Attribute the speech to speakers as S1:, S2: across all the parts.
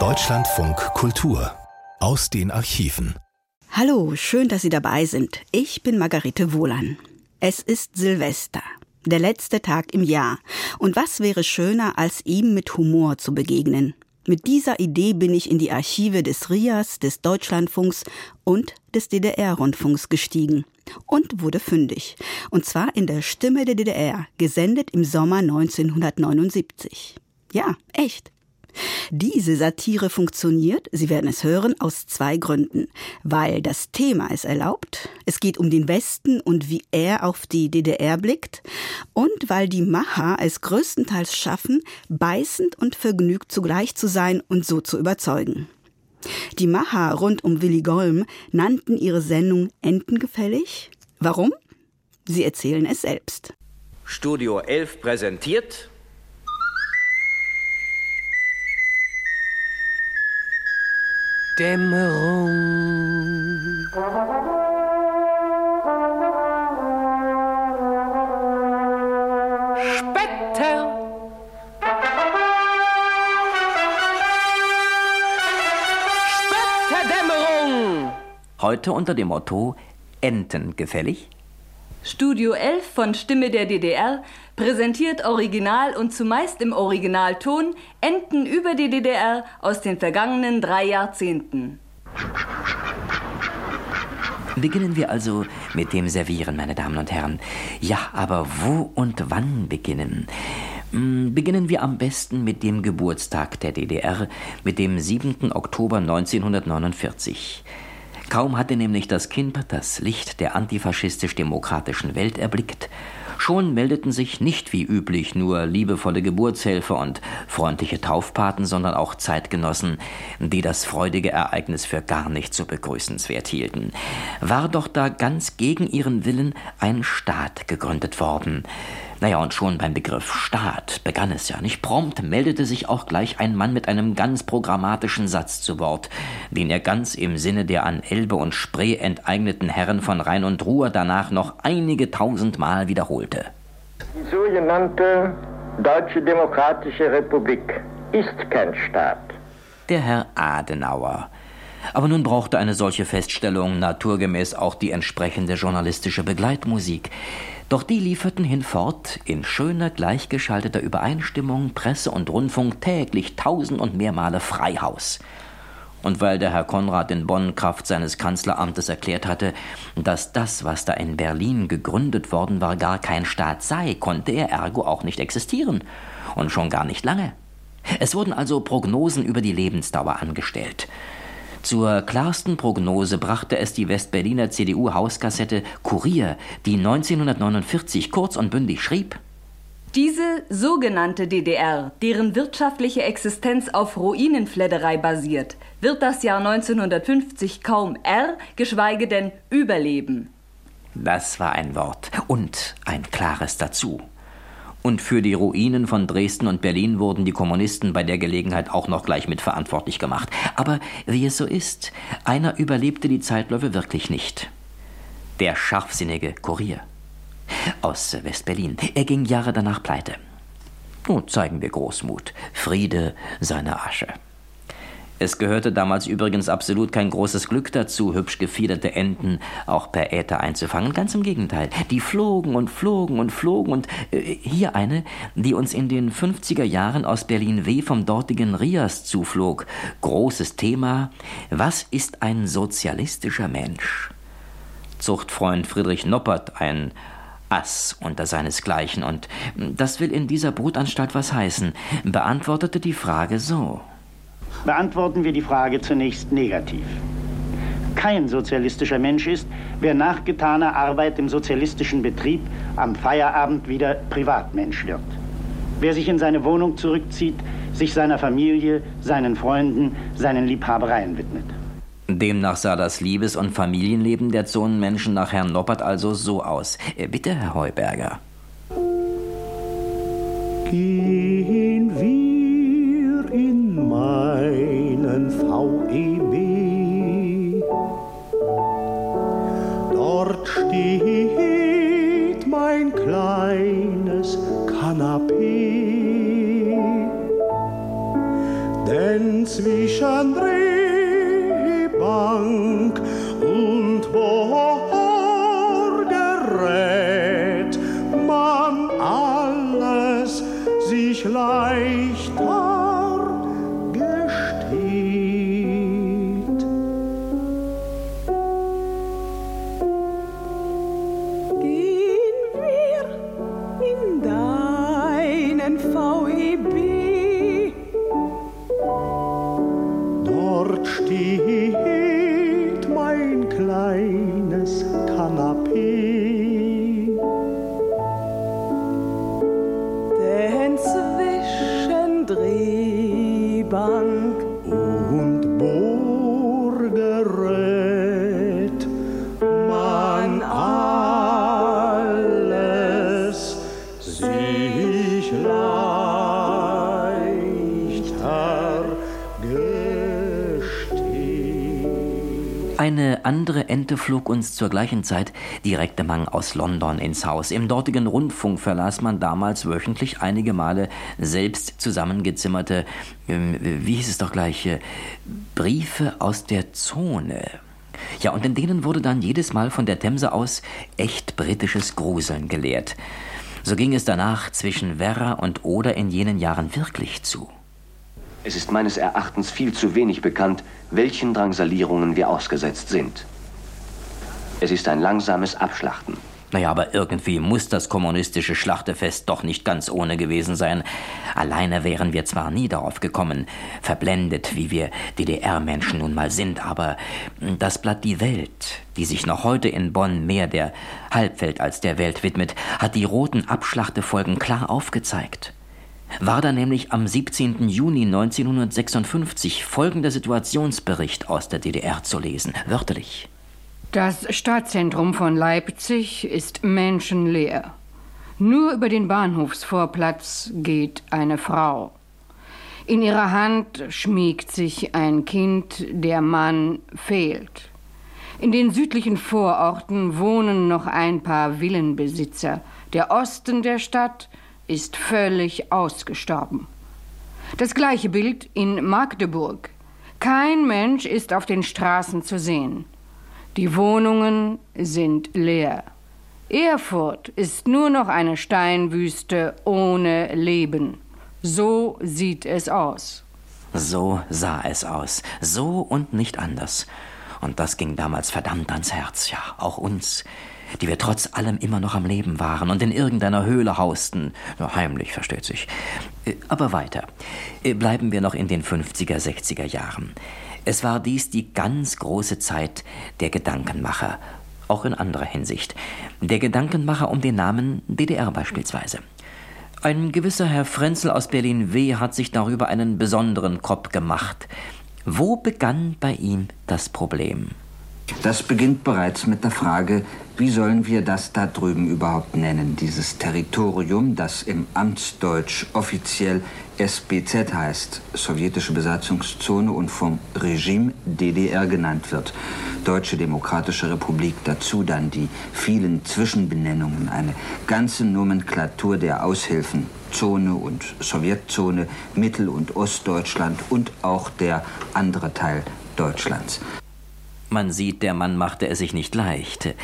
S1: Deutschlandfunk Kultur aus den Archiven.
S2: Hallo, schön, dass Sie dabei sind. Ich bin Margarete Wohlan. Es ist Silvester, der letzte Tag im Jahr. Und was wäre schöner, als ihm mit Humor zu begegnen? Mit dieser Idee bin ich in die Archive des RIAS, des Deutschlandfunks und des DDR-Rundfunks gestiegen und wurde fündig. Und zwar in der Stimme der DDR, gesendet im Sommer 1979. Ja, echt. Diese Satire funktioniert, Sie werden es hören, aus zwei Gründen. Weil das Thema es erlaubt, es geht um den Westen und wie er auf die DDR blickt, und weil die Macher es größtenteils schaffen, beißend und vergnügt zugleich zu sein und so zu überzeugen. Die Macher rund um Willy Golm nannten ihre Sendung Entengefällig. Warum? Sie erzählen es selbst.
S3: Studio 11 präsentiert Dämmerung. Spetter. Spetterdämmerung.
S4: Heute unter dem Motto Enten gefällig?
S5: Studio 11 von Stimme der DDR präsentiert original und zumeist im Originalton Enten über die DDR aus den vergangenen drei Jahrzehnten.
S4: Beginnen wir also mit dem Servieren, meine Damen und Herren. Ja, aber wo und wann beginnen? Hm, beginnen wir am besten mit dem Geburtstag der DDR, mit dem 7. Oktober 1949. Kaum hatte nämlich das Kind das Licht der antifaschistisch-demokratischen Welt erblickt, Schon meldeten sich nicht wie üblich nur liebevolle Geburtshelfer und freundliche Taufpaten, sondern auch Zeitgenossen, die das freudige Ereignis für gar nicht so begrüßenswert hielten. War doch da ganz gegen ihren Willen ein Staat gegründet worden. Naja, und schon beim Begriff Staat begann es ja nicht. Prompt meldete sich auch gleich ein Mann mit einem ganz programmatischen Satz zu Wort, den er ganz im Sinne der an Elbe und Spree enteigneten Herren von Rhein und Ruhr danach noch einige tausend Mal wiederholte.
S6: Die sogenannte Deutsche Demokratische Republik ist kein Staat.
S4: Der Herr Adenauer. Aber nun brauchte eine solche Feststellung naturgemäß auch die entsprechende journalistische Begleitmusik. Doch die lieferten hinfort in schöner gleichgeschalteter Übereinstimmung Presse und Rundfunk täglich tausend und mehr Male Freihaus. Und weil der Herr Konrad in Bonn Kraft seines Kanzleramtes erklärt hatte, dass das, was da in Berlin gegründet worden war, gar kein Staat sei, konnte er ergo auch nicht existieren. Und schon gar nicht lange. Es wurden also Prognosen über die Lebensdauer angestellt. Zur klarsten Prognose brachte es die Westberliner CDU-Hauskassette Kurier, die 1949 kurz und bündig schrieb:
S5: Diese sogenannte DDR, deren wirtschaftliche Existenz auf Ruinenfledderei basiert, wird das Jahr 1950 kaum R, geschweige denn überleben.
S4: Das war ein Wort und ein klares dazu. Und für die Ruinen von Dresden und Berlin wurden die Kommunisten bei der Gelegenheit auch noch gleich mitverantwortlich gemacht. Aber wie es so ist, einer überlebte die Zeitläufe wirklich nicht. Der scharfsinnige Kurier aus Westberlin. Er ging Jahre danach pleite. Nun zeigen wir Großmut. Friede seiner Asche. Es gehörte damals übrigens absolut kein großes Glück dazu, hübsch gefiederte Enten auch per Äther einzufangen. Ganz im Gegenteil. Die flogen und flogen und flogen und äh, hier eine, die uns in den 50er Jahren aus Berlin W vom dortigen Rias zuflog. Großes Thema. Was ist ein sozialistischer Mensch? Zuchtfreund Friedrich Noppert, ein Ass unter seinesgleichen, und das will in dieser Brutanstalt was heißen, beantwortete die Frage so.
S7: Beantworten wir die Frage zunächst negativ. Kein sozialistischer Mensch ist, wer nach getaner Arbeit im sozialistischen Betrieb am Feierabend wieder Privatmensch wird. Wer sich in seine Wohnung zurückzieht, sich seiner Familie, seinen Freunden, seinen Liebhabereien widmet.
S4: Demnach sah das Liebes- und Familienleben der Zonenmenschen nach Herrn Noppert also so aus. Äh, bitte, Herr Heuberger.
S8: Gehen wir in meinen VEB. Dort steht mein kleines Kanapee. denn zwischen Drehbank
S4: Uns zur gleichen Zeit direkt Mang aus London ins Haus. Im dortigen Rundfunk verlas man damals wöchentlich einige Male selbst zusammengezimmerte, ähm, wie hieß es doch gleich, äh, Briefe aus der Zone. Ja, und in denen wurde dann jedes Mal von der Themse aus echt britisches Gruseln gelehrt. So ging es danach zwischen Werra und Oder in jenen Jahren wirklich zu.
S9: Es ist meines Erachtens viel zu wenig bekannt, welchen Drangsalierungen wir ausgesetzt sind. Es ist ein langsames Abschlachten.
S4: Naja, aber irgendwie muss das kommunistische Schlachtefest doch nicht ganz ohne gewesen sein. Alleine wären wir zwar nie darauf gekommen, verblendet, wie wir DDR-Menschen nun mal sind, aber das Blatt Die Welt, die sich noch heute in Bonn mehr der Halbwelt als der Welt widmet, hat die roten Abschlachtefolgen klar aufgezeigt. War da nämlich am 17. Juni 1956 folgender Situationsbericht aus der DDR zu lesen, wörtlich.
S10: Das Stadtzentrum von Leipzig ist menschenleer. Nur über den Bahnhofsvorplatz geht eine Frau. In ihrer Hand schmiegt sich ein Kind, der Mann fehlt. In den südlichen Vororten wohnen noch ein paar Villenbesitzer. Der Osten der Stadt ist völlig ausgestorben. Das gleiche Bild in Magdeburg. Kein Mensch ist auf den Straßen zu sehen. Die Wohnungen sind leer. Erfurt ist nur noch eine Steinwüste ohne Leben. So sieht es aus.
S4: So sah es aus. So und nicht anders. Und das ging damals verdammt ans Herz, ja, auch uns, die wir trotz allem immer noch am Leben waren und in irgendeiner Höhle hausten. Nur heimlich, versteht sich. Äh, Aber weiter. Äh, Bleiben wir noch in den 50er, 60er Jahren. Es war dies die ganz große Zeit der Gedankenmacher, auch in anderer Hinsicht. Der Gedankenmacher um den Namen DDR beispielsweise. Ein gewisser Herr Frenzel aus Berlin W. hat sich darüber einen besonderen Kopf gemacht. Wo begann bei ihm das Problem?
S11: Das beginnt bereits mit der Frage, wie sollen wir das da drüben überhaupt nennen, dieses Territorium, das im Amtsdeutsch offiziell SBZ heißt, sowjetische Besatzungszone und vom Regime DDR genannt wird. Deutsche Demokratische Republik, dazu dann die vielen Zwischenbenennungen, eine ganze Nomenklatur der Aushilfen, Zone und Sowjetzone, Mittel- und Ostdeutschland und auch der andere Teil Deutschlands.
S4: Man sieht, der Mann machte es sich nicht leicht.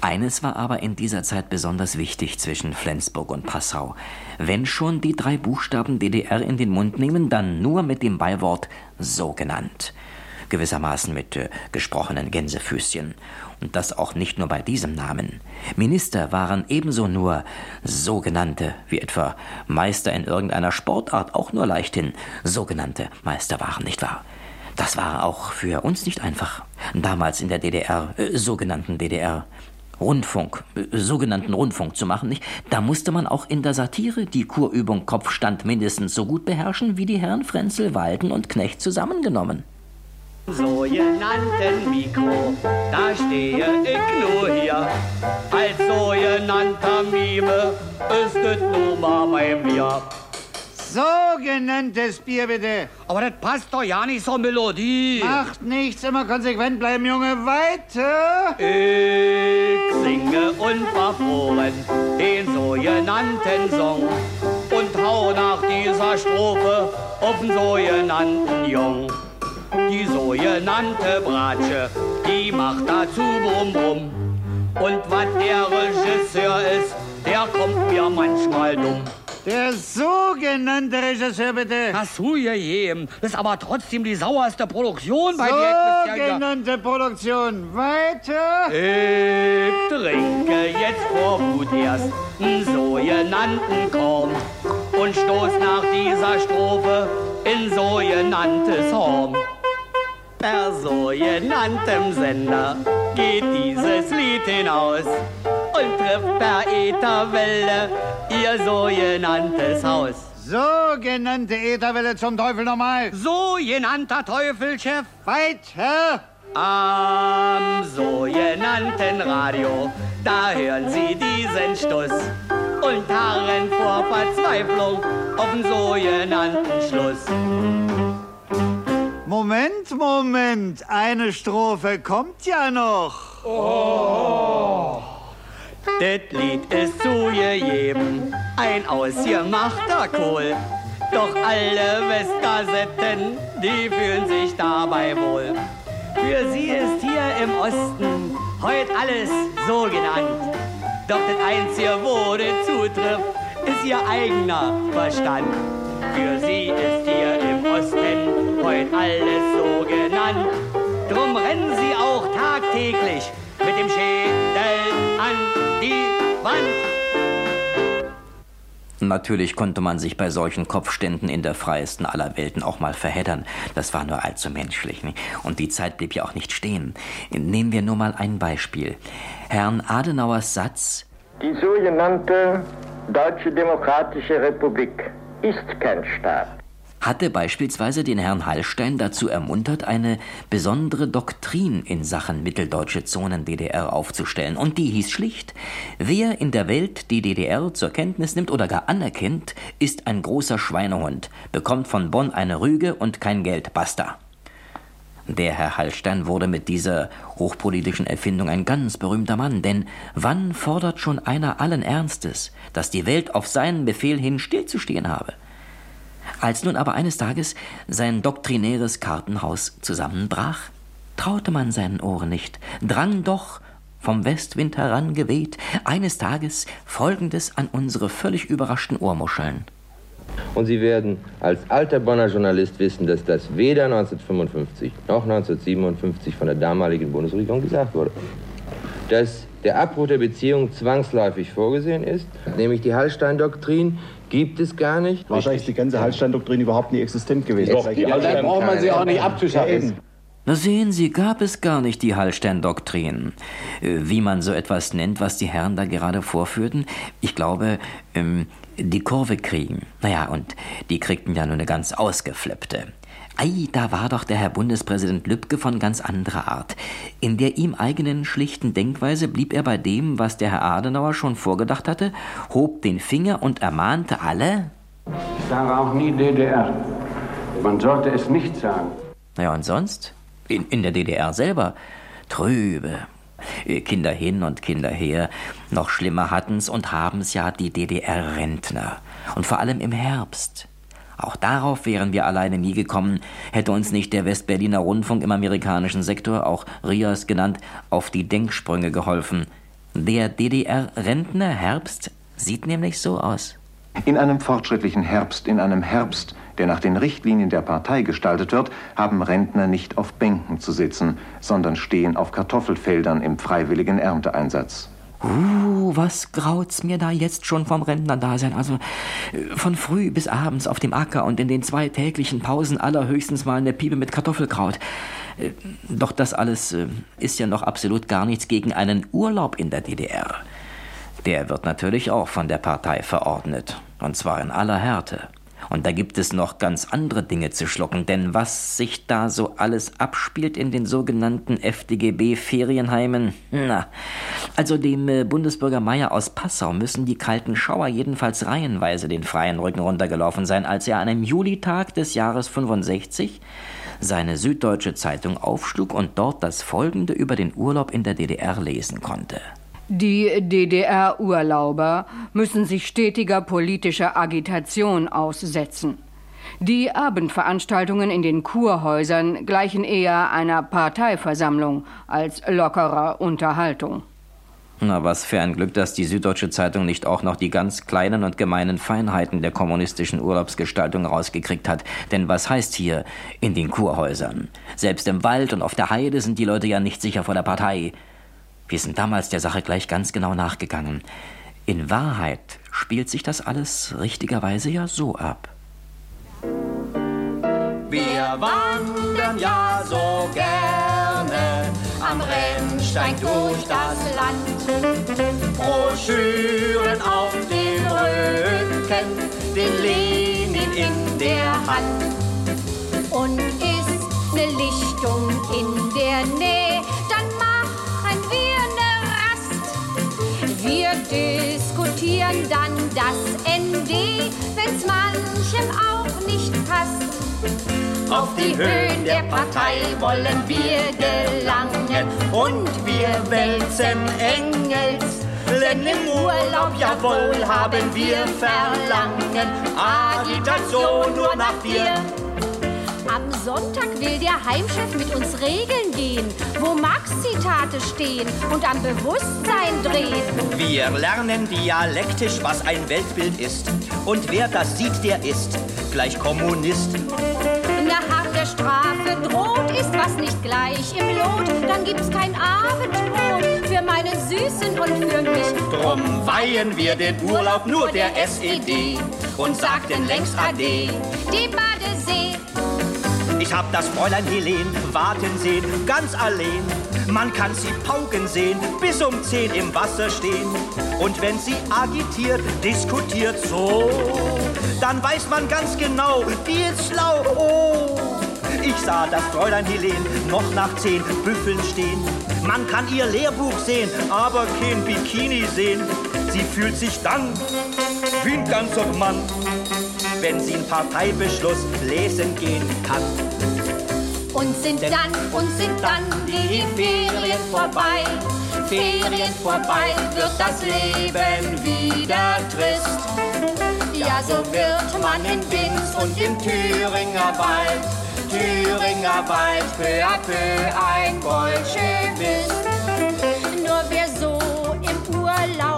S4: Eines war aber in dieser Zeit besonders wichtig zwischen Flensburg und Passau. Wenn schon die drei Buchstaben DDR in den Mund nehmen, dann nur mit dem Beiwort so genannt. Gewissermaßen mit äh, gesprochenen Gänsefüßchen. Und das auch nicht nur bei diesem Namen. Minister waren ebenso nur sogenannte, wie etwa Meister in irgendeiner Sportart auch nur leichthin sogenannte Meister waren, nicht wahr? Das war auch für uns nicht einfach. Damals in der DDR, äh, sogenannten DDR. Rundfunk, äh, sogenannten Rundfunk zu machen, nicht? Da musste man auch in der Satire die Kurübung Kopfstand mindestens so gut beherrschen wie die Herren Frenzel, Walden und Knecht zusammengenommen.
S12: sogenannten Mikro, da stehe ich nur hier. Als sogenannter Mime ist es nun mal bei mir.
S13: Sogenanntes Bier bitte.
S12: Aber das passt doch ja nicht zur Melodie.
S13: Macht nichts, immer konsequent bleiben, Junge. Weiter.
S12: Ich singe und verfroren den sogenannten Song und schau nach dieser Strophe auf den sogenannten Jung. Die sogenannte Bratsche, die macht dazu Brumm Brumm. Und was der Regisseur ist, der kommt mir manchmal dumm.
S13: Der sogenannte Regisseur, bitte.
S12: Hast du gegeben. Ist aber trotzdem die sauerste Produktion bei dir.
S13: Sogenannte Produktion. Weiter.
S12: Ich trinke jetzt vor Wut erst einen sogenannten Korn und stoß nach dieser Strophe in sogenanntes Horn. Per sogenanntem Sender geht dieses Lied hinaus und trifft per Ätherwelle ihr sogenanntes Haus.
S13: Sogenannte Ätherwelle zum Teufel nochmal.
S12: Sogenannter Teufelchef.
S13: Weiter.
S12: Am sogenannten Radio, da hören Sie diesen Stuss und harren vor Verzweiflung auf den sogenannten Schluss.
S13: Moment, Moment. Eine Strophe kommt ja noch.
S12: Oh. Das Lied ist zugegeben, ein ausgemachter Kohl. Doch alle Westkassetten, die fühlen sich dabei wohl. Für sie ist hier im Osten heute alles so genannt. Doch das Einzige, wo das zutrifft, ist ihr eigener Verstand. Für sie ist hier im Osten heute alles so genannt. Drum rennen sie auch tagtäglich mit dem Schädel an die Wand.
S4: Natürlich konnte man sich bei solchen Kopfständen in der freiesten aller Welten auch mal verheddern. Das war nur allzu menschlich. Nicht? Und die Zeit blieb ja auch nicht stehen. Nehmen wir nur mal ein Beispiel. Herrn Adenauers Satz
S6: Die sogenannte Deutsche Demokratische Republik ist kein Staat.
S4: Hatte beispielsweise den Herrn Hallstein dazu ermuntert, eine besondere Doktrin in Sachen mitteldeutsche Zonen DDR aufzustellen. Und die hieß schlicht, wer in der Welt die DDR zur Kenntnis nimmt oder gar anerkennt, ist ein großer Schweinehund, bekommt von Bonn eine Rüge und kein Geld, basta. Der Herr Hallstein wurde mit dieser hochpolitischen Erfindung ein ganz berühmter Mann, denn wann fordert schon einer allen Ernstes, dass die Welt auf seinen Befehl hin stillzustehen habe? Als nun aber eines Tages sein doktrinäres Kartenhaus zusammenbrach, traute man seinen Ohren nicht, drang doch vom Westwind herangeweht eines Tages Folgendes an unsere völlig überraschten Ohrmuscheln.
S14: Und Sie werden als alter Bonner Journalist wissen, dass das weder 1955 noch 1957 von der damaligen Bundesregierung gesagt wurde. Dass der Abbruch der Beziehung zwangsläufig vorgesehen ist, nämlich die Hallstein-Doktrin, gibt es gar nicht.
S15: Wahrscheinlich ist die ganze Hallstein-Doktrin überhaupt nie existent gewesen.
S14: Doch, die
S15: ja, dann braucht man sie auch nicht abzuschaffen.
S4: Na sehen Sie, gab es gar nicht die Hallstein-Doktrin. Äh, Wie man so etwas nennt, was die Herren da gerade vorführten. Ich glaube, ähm, die Kurve kriegen. Naja, und die kriegten ja nur eine ganz ausgeflippte. Ei, da war doch der Herr Bundespräsident Lübcke von ganz anderer Art. In der ihm eigenen schlichten Denkweise blieb er bei dem, was der Herr Adenauer schon vorgedacht hatte, hob den Finger und ermahnte alle.
S16: Ich sage auch nie DDR. Man sollte es nicht sagen.
S4: Naja, und sonst? In, in der DDR selber. Trübe. Kinder hin und Kinder her. Noch schlimmer hatten's und haben's ja die DDR-Rentner. Und vor allem im Herbst. Auch darauf wären wir alleine nie gekommen, hätte uns nicht der Westberliner Rundfunk im amerikanischen Sektor, auch RIAS genannt, auf die Denksprünge geholfen. Der DDR-Rentner Herbst sieht nämlich so aus.
S17: In einem fortschrittlichen Herbst, in einem Herbst, der nach den Richtlinien der Partei gestaltet wird, haben Rentner nicht auf Bänken zu sitzen, sondern stehen auf Kartoffelfeldern im freiwilligen Ernteeinsatz.
S4: Uh, was graut's mir da jetzt schon vom Rentnerdasein? Also äh, von früh bis abends auf dem Acker und in den zwei täglichen Pausen allerhöchstens mal eine Piepe mit Kartoffelkraut. Äh, Doch das alles äh, ist ja noch absolut gar nichts gegen einen Urlaub in der DDR. Der wird natürlich auch von der Partei verordnet. Und zwar in aller Härte. Und da gibt es noch ganz andere Dinge zu schlucken, denn was sich da so alles abspielt in den sogenannten FDGB-Ferienheimen, na, also dem äh, Bundesbürger Meier aus Passau müssen die kalten Schauer jedenfalls reihenweise den freien Rücken runtergelaufen sein, als er an einem Julitag des Jahres 65 seine Süddeutsche Zeitung aufschlug und dort das folgende über den Urlaub in der DDR lesen konnte.
S10: Die DDR-Urlauber müssen sich stetiger politischer Agitation aussetzen. Die Abendveranstaltungen in den Kurhäusern gleichen eher einer Parteiversammlung als lockerer Unterhaltung.
S4: Na, was für ein Glück, dass die Süddeutsche Zeitung nicht auch noch die ganz kleinen und gemeinen Feinheiten der kommunistischen Urlaubsgestaltung rausgekriegt hat. Denn was heißt hier in den Kurhäusern? Selbst im Wald und auf der Heide sind die Leute ja nicht sicher vor der Partei. Wir sind damals der Sache gleich ganz genau nachgegangen. In Wahrheit spielt sich das alles richtigerweise ja so ab.
S18: Wir wandern ja so gerne am Rennsteig durch das Land. Broschüren auf dem Rücken, den Lenin in der Hand.
S19: Und ist ne Lichtung in der Nähe, Wir diskutieren dann das ND, wenn's manchem auch nicht passt.
S18: Auf die Höhen der Partei wollen wir gelangen und wir wälzen Engels. Denn im Urlaub, jawohl, haben wir Verlangen. Agitation nur nach Bier.
S19: Am Sonntag will der Heimchef mit uns Regeln gehen, wo Marx-Zitate stehen und am Bewusstsein drehen.
S20: Wir lernen dialektisch, was ein Weltbild ist. Und wer das sieht, der ist gleich Kommunist.
S19: Eine harte Strafe droht, ist was nicht gleich im Lot, dann gibt's kein Abendbrot für meine Süßen und für mich.
S18: Drum weihen wir den Urlaub nur der SED und sagten längst Ade.
S19: Die Badesee.
S20: Ich hab das Fräulein Helen warten sehen, ganz allein. Man kann sie pauken sehen, bis um zehn im Wasser stehen. Und wenn sie agitiert, diskutiert so, dann weiß man ganz genau, die ist schlau. Oh, ich sah das Fräulein Helen noch nach zehn Büffeln stehen. Man kann ihr Lehrbuch sehen, aber kein Bikini sehen. Sie fühlt sich dann wie ein ganzer Mann, wenn sie einen Parteibeschluss lesen gehen kann.
S19: Und sind dann, und sind dann die Ferien vorbei.
S18: Ferien vorbei, wird das Leben wieder trist. Ja, so wird man in Binz und im Thüringer Wald, Thüringer Wald, peu à peu ein Bolschewist.
S19: Nur wer so im Urlaub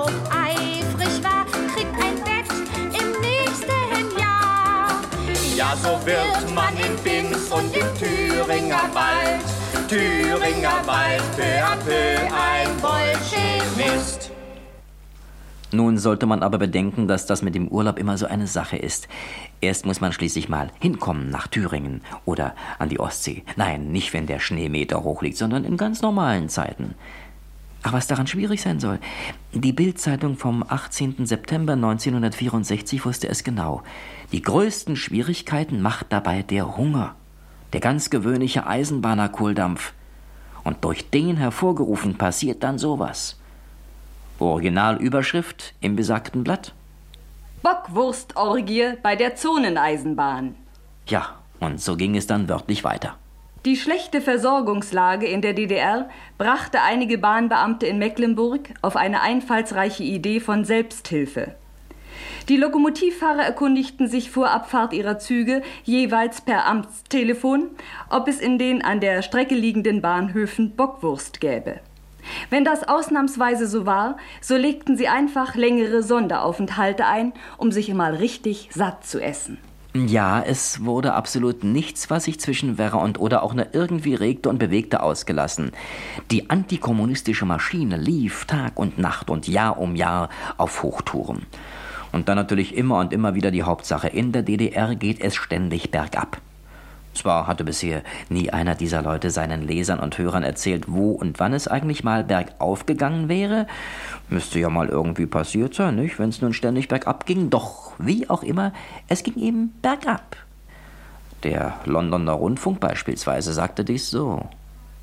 S18: Ja, so wird man in Binz und im Thüringer Wald, Thüringer Wald, peu à peu ein Bolschewist.
S4: Nun sollte man aber bedenken, dass das mit dem Urlaub immer so eine Sache ist. Erst muss man schließlich mal hinkommen nach Thüringen oder an die Ostsee. Nein, nicht wenn der Schneemeter hoch liegt, sondern in ganz normalen Zeiten. Ach, was daran schwierig sein soll. Die Bildzeitung vom 18. September 1964 wusste es genau. Die größten Schwierigkeiten macht dabei der Hunger. Der ganz gewöhnliche Eisenbahnerkohldampf. Und durch den hervorgerufen passiert dann sowas. Originalüberschrift im besagten Blatt?
S5: Bockwurstorgie bei der Zoneneisenbahn.
S4: Ja, und so ging es dann wörtlich weiter.
S5: Die schlechte Versorgungslage in der DDR brachte einige Bahnbeamte in Mecklenburg auf eine einfallsreiche Idee von Selbsthilfe. Die Lokomotivfahrer erkundigten sich vor Abfahrt ihrer Züge jeweils per Amtstelefon, ob es in den an der Strecke liegenden Bahnhöfen Bockwurst gäbe. Wenn das ausnahmsweise so war, so legten sie einfach längere Sonderaufenthalte ein, um sich mal richtig satt zu essen.
S4: Ja, es wurde absolut nichts, was sich zwischen Werra und Oder auch nur irgendwie regte und bewegte, ausgelassen. Die antikommunistische Maschine lief Tag und Nacht und Jahr um Jahr auf Hochtouren. Und dann natürlich immer und immer wieder die Hauptsache. In der DDR geht es ständig bergab. Zwar hatte bisher nie einer dieser Leute seinen Lesern und Hörern erzählt, wo und wann es eigentlich mal bergauf gegangen wäre. Müsste ja mal irgendwie passiert sein, nicht? Wenn es nun ständig bergab ging. Doch, wie auch immer, es ging eben bergab. Der Londoner Rundfunk beispielsweise sagte dies so.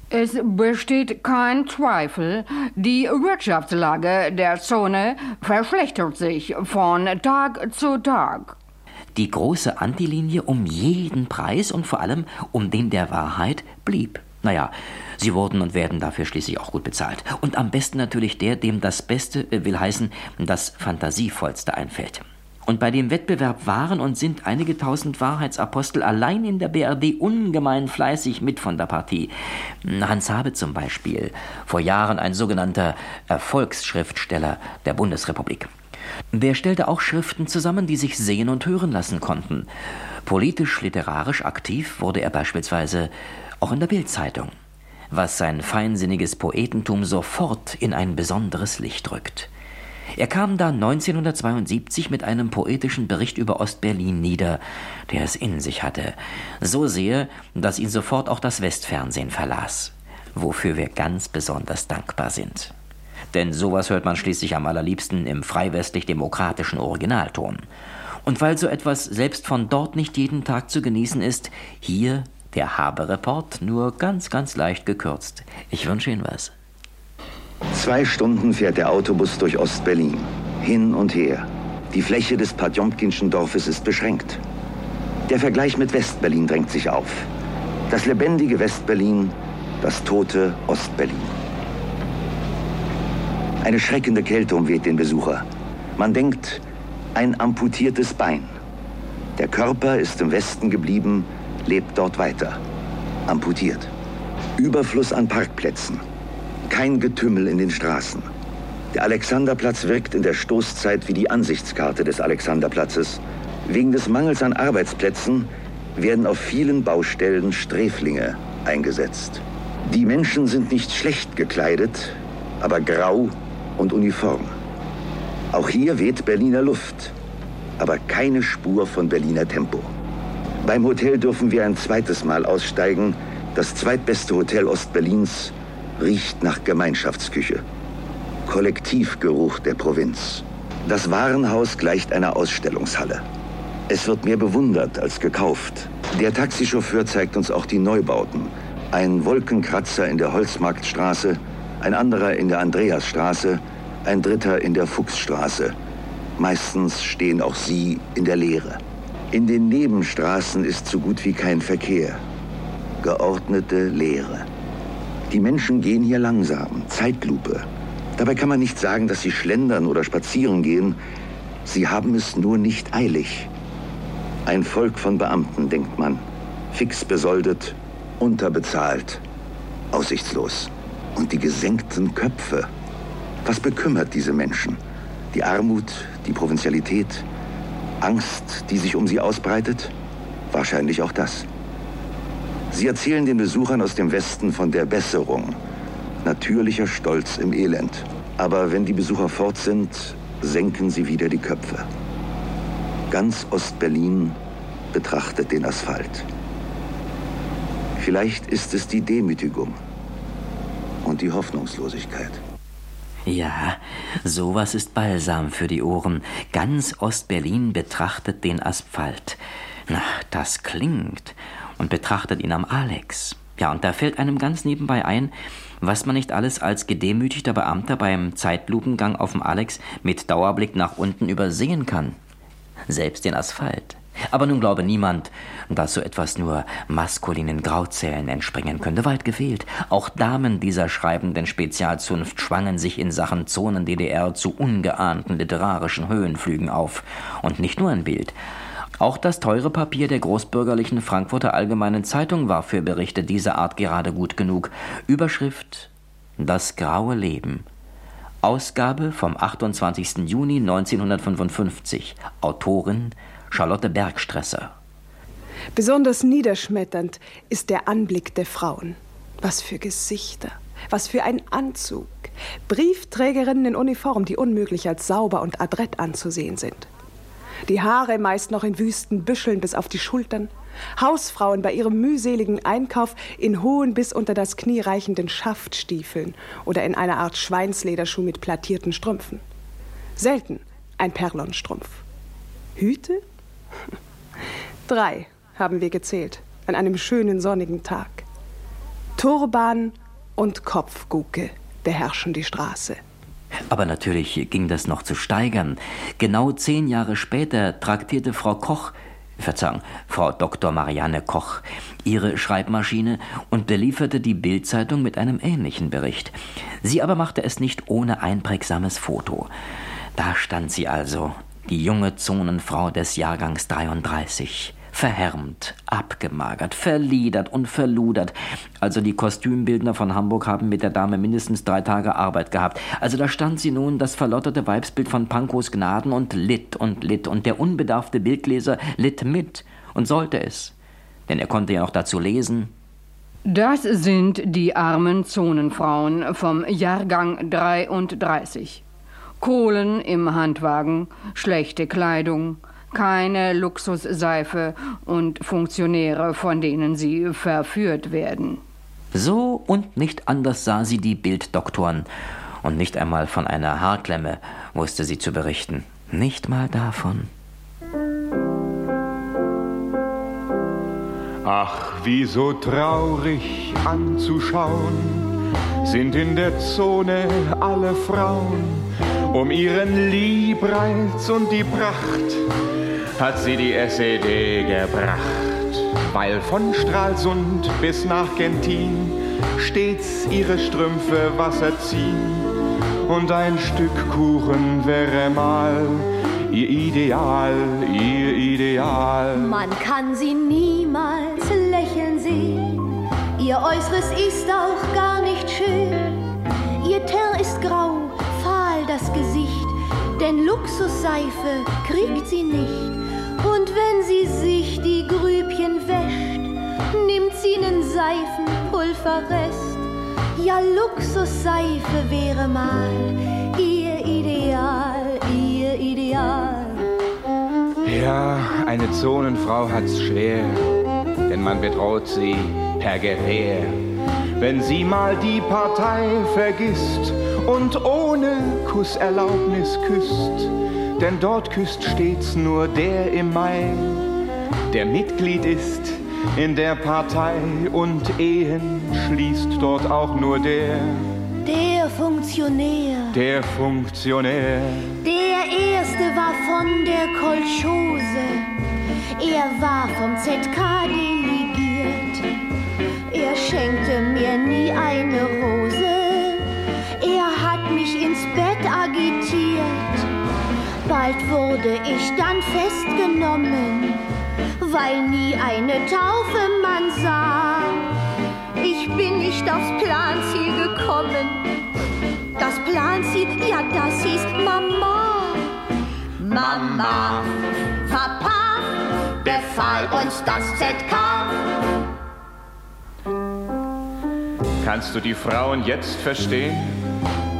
S10: Es besteht kein Zweifel, die Wirtschaftslage der Zone verschlechtert sich von Tag zu Tag.
S4: Die große Antilinie um jeden Preis und vor allem um den der Wahrheit blieb. Naja, sie wurden und werden dafür schließlich auch gut bezahlt. Und am besten natürlich der, dem das Beste, äh, will heißen, das Fantasievollste einfällt. Und bei dem Wettbewerb waren und sind einige tausend Wahrheitsapostel allein in der BRD ungemein fleißig mit von der Partie. Hans Habe zum Beispiel, vor Jahren ein sogenannter Erfolgsschriftsteller der Bundesrepublik. Der stellte auch Schriften zusammen, die sich sehen und hören lassen konnten. Politisch-literarisch aktiv wurde er beispielsweise auch in der Bildzeitung, was sein feinsinniges Poetentum sofort in ein besonderes Licht rückt. Er kam dann 1972 mit einem poetischen Bericht über Ostberlin nieder, der es in sich hatte. So sehr, dass ihn sofort auch das Westfernsehen verlas, wofür wir ganz besonders dankbar sind. Denn sowas hört man schließlich am allerliebsten im freiwestlich-demokratischen Originalton. Und weil so etwas selbst von dort nicht jeden Tag zu genießen ist, hier der Habe-Report nur ganz, ganz leicht gekürzt. Ich wünsche Ihnen was.
S21: Zwei Stunden fährt der Autobus durch Ostberlin. Hin und her. Die Fläche des Padjomkinschen Dorfes ist beschränkt. Der Vergleich mit Westberlin drängt sich auf. Das lebendige Westberlin, das tote Ostberlin. Eine schreckende Kälte umweht den Besucher. Man denkt, ein amputiertes Bein. Der Körper ist im Westen geblieben, lebt dort weiter. Amputiert. Überfluss an Parkplätzen. Kein Getümmel in den Straßen. Der Alexanderplatz wirkt in der Stoßzeit wie die Ansichtskarte des Alexanderplatzes. Wegen des Mangels an Arbeitsplätzen werden auf vielen Baustellen Sträflinge eingesetzt. Die Menschen sind nicht schlecht gekleidet, aber grau und uniform. Auch hier weht Berliner Luft, aber keine Spur von Berliner Tempo. Beim Hotel dürfen wir ein zweites Mal aussteigen, das zweitbeste Hotel Ostberlins riecht nach Gemeinschaftsküche. Kollektivgeruch der Provinz. Das Warenhaus gleicht einer Ausstellungshalle. Es wird mehr bewundert als gekauft. Der Taxichauffeur zeigt uns auch die Neubauten. Ein Wolkenkratzer in der Holzmarktstraße, ein anderer in der Andreasstraße, ein dritter in der Fuchsstraße. Meistens stehen auch sie in der Leere. In den Nebenstraßen ist so gut wie kein Verkehr. Geordnete Leere. Die Menschen gehen hier langsam, Zeitlupe. Dabei kann man nicht sagen, dass sie schlendern oder spazieren gehen. Sie haben es nur nicht eilig. Ein Volk von Beamten, denkt man. Fix besoldet, unterbezahlt, aussichtslos. Und die gesenkten Köpfe. Was bekümmert diese Menschen? Die Armut, die Provinzialität, Angst, die sich um sie ausbreitet? Wahrscheinlich auch das. Sie erzählen den Besuchern aus dem Westen von der Besserung. Natürlicher Stolz im Elend. Aber wenn die Besucher fort sind, senken sie wieder die Köpfe. Ganz Ostberlin betrachtet den Asphalt. Vielleicht ist es die Demütigung und die Hoffnungslosigkeit.
S4: Ja, sowas ist Balsam für die Ohren. Ganz Ostberlin betrachtet den Asphalt. Na, das klingt und betrachtet ihn am Alex. Ja, und da fällt einem ganz nebenbei ein, was man nicht alles als gedemütigter Beamter beim Zeitlupengang auf dem Alex mit Dauerblick nach unten übersehen kann. Selbst den Asphalt. Aber nun glaube niemand, dass so etwas nur maskulinen Grauzellen entspringen könnte. Weit gefehlt. Auch Damen dieser schreibenden Spezialzunft schwangen sich in Sachen Zonen DDR zu ungeahnten literarischen Höhenflügen auf. Und nicht nur ein Bild. Auch das teure Papier der großbürgerlichen Frankfurter Allgemeinen Zeitung war für Berichte dieser Art gerade gut genug. Überschrift Das graue Leben. Ausgabe vom 28. Juni 1955. Autorin Charlotte Bergstresser.
S22: Besonders niederschmetternd ist der Anblick der Frauen. Was für Gesichter, was für ein Anzug. Briefträgerinnen in Uniform, die unmöglich als sauber und adrett anzusehen sind die Haare meist noch in wüsten Büscheln bis auf die Schultern, Hausfrauen bei ihrem mühseligen Einkauf in hohen bis unter das Knie reichenden Schaftstiefeln oder in einer Art Schweinslederschuh mit plattierten Strümpfen. Selten ein Perlonstrumpf. Hüte? Drei haben wir gezählt an einem schönen sonnigen Tag. Turban und Kopfgucke beherrschen die Straße.
S4: Aber natürlich ging das noch zu steigern. Genau zehn Jahre später traktierte Frau Koch Verzeihung, Frau Dr. Marianne Koch, ihre Schreibmaschine und belieferte die Bildzeitung mit einem ähnlichen Bericht. Sie aber machte es nicht ohne einprägsames Foto. Da stand sie also, die junge Zonenfrau des Jahrgangs 33 verhärmt, abgemagert, verliedert und verludert. Also die Kostümbildner von Hamburg haben mit der Dame mindestens drei Tage Arbeit gehabt. Also da stand sie nun, das verlotterte Weibsbild von Pankos Gnaden und litt und litt. Und der unbedarfte Bildleser litt mit und sollte es. Denn er konnte ja noch dazu lesen.
S10: Das sind die armen Zonenfrauen vom Jahrgang 33. Kohlen im Handwagen, schlechte Kleidung, keine Luxusseife und Funktionäre, von denen sie verführt werden.
S4: So und nicht anders sah sie die Bilddoktoren. Und nicht einmal von einer Haarklemme wusste sie zu berichten. Nicht mal davon.
S23: Ach, wie so traurig anzuschauen sind in der Zone alle Frauen um ihren Liebreiz und die Pracht hat sie die SED gebracht, weil von Stralsund bis nach Gentin stets ihre Strümpfe Wasser ziehen und ein Stück Kuchen wäre mal ihr Ideal, ihr Ideal.
S24: Man kann sie niemals lächeln sehen, ihr Äußeres ist auch gar nicht schön. Ihr Teint ist grau, Luxusseife kriegt sie nicht. Und wenn sie sich die Grübchen wäscht, nimmt sie nen Seifenpulverrest. Ja, Luxusseife wäre mal ihr Ideal, ihr Ideal.
S23: Ja, eine Zonenfrau hat's schwer, denn man bedroht sie per Gewehr. Wenn sie mal die Partei vergisst und ohne Kusserlaubnis küsst, denn dort küsst stets nur der im Mai, der Mitglied ist in der Partei und Ehen schließt dort auch nur der,
S24: Der Funktionär,
S23: der Funktionär.
S24: der Erste war von der Kolchose. Er war vom ZK delegiert. Er schenkte mir nie eine Rose. Bald wurde ich dann festgenommen, weil nie eine Taufe man sah. Ich bin nicht aufs Planziel gekommen. Das Planziel, ja, das hieß Mama. Mama, Papa befahl uns das ZK.
S23: Kannst du die Frauen jetzt verstehen,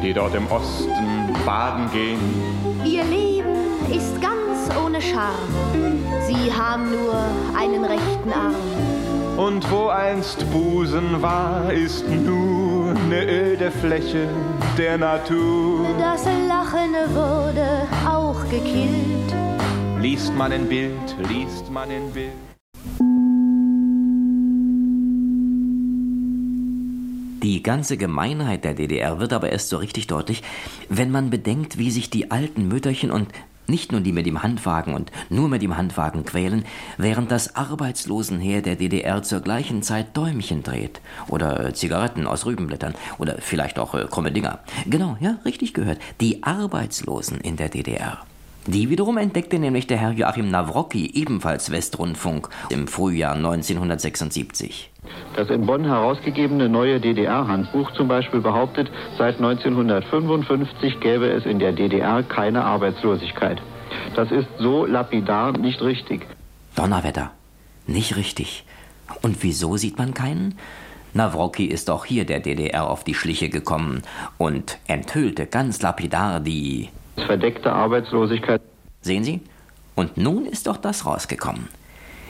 S23: die dort im Osten baden gehen?
S24: Ihr Leben ist ganz ohne Charme. Sie haben nur einen rechten Arm.
S23: Und wo einst Busen war, ist nur eine öde Fläche der Natur.
S24: Das Lachen wurde auch gekillt.
S23: Liest man ein Bild, liest man ein Bild.
S4: Die ganze Gemeinheit der DDR wird aber erst so richtig deutlich, wenn man bedenkt, wie sich die alten Mütterchen und nicht nur die mit dem Handwagen und nur mit dem Handwagen quälen, während das Arbeitslosenheer der DDR zur gleichen Zeit Däumchen dreht. Oder äh, Zigaretten aus Rübenblättern. Oder vielleicht auch äh, krumme Dinger. Genau, ja, richtig gehört. Die Arbeitslosen in der DDR. Die wiederum entdeckte nämlich der Herr Joachim Nawrocki, ebenfalls Westrundfunk, im Frühjahr 1976.
S25: Das in Bonn herausgegebene neue DDR-Handbuch zum Beispiel behauptet, seit 1955 gäbe es in der DDR keine Arbeitslosigkeit. Das ist so lapidar nicht richtig.
S4: Donnerwetter. Nicht richtig. Und wieso sieht man keinen? Nawrocki ist auch hier der DDR auf die Schliche gekommen und enthüllte ganz lapidar die
S25: Verdeckte Arbeitslosigkeit.
S4: Sehen Sie? Und nun ist doch das rausgekommen.